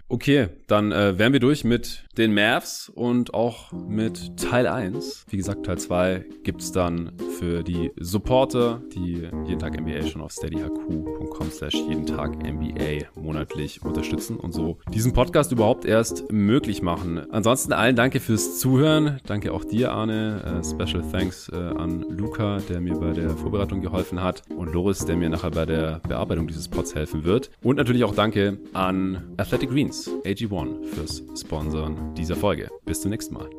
Okay, dann äh, wären wir durch mit den Mavs und auch mit Teil 1. Wie gesagt, Teil 2 gibt's dann für die Supporter, die jeden Tag NBA schon auf steadyhq.com slash jeden Tag NBA monatlich unterstützen und so diesen Podcast überhaupt erst möglich machen. Ansonsten allen danke fürs Zuhören. Danke auch dir, Arne. Äh, special thanks äh, an Luca, der mir bei der Vorbereitung geholfen hat und Loris, der mir nachher bei der Bearbeitung dieses Pods helfen wird. Und natürlich auch danke an Athletic Greens AG1 fürs Sponsoren dieser Folge. Bis zum nächsten Mal.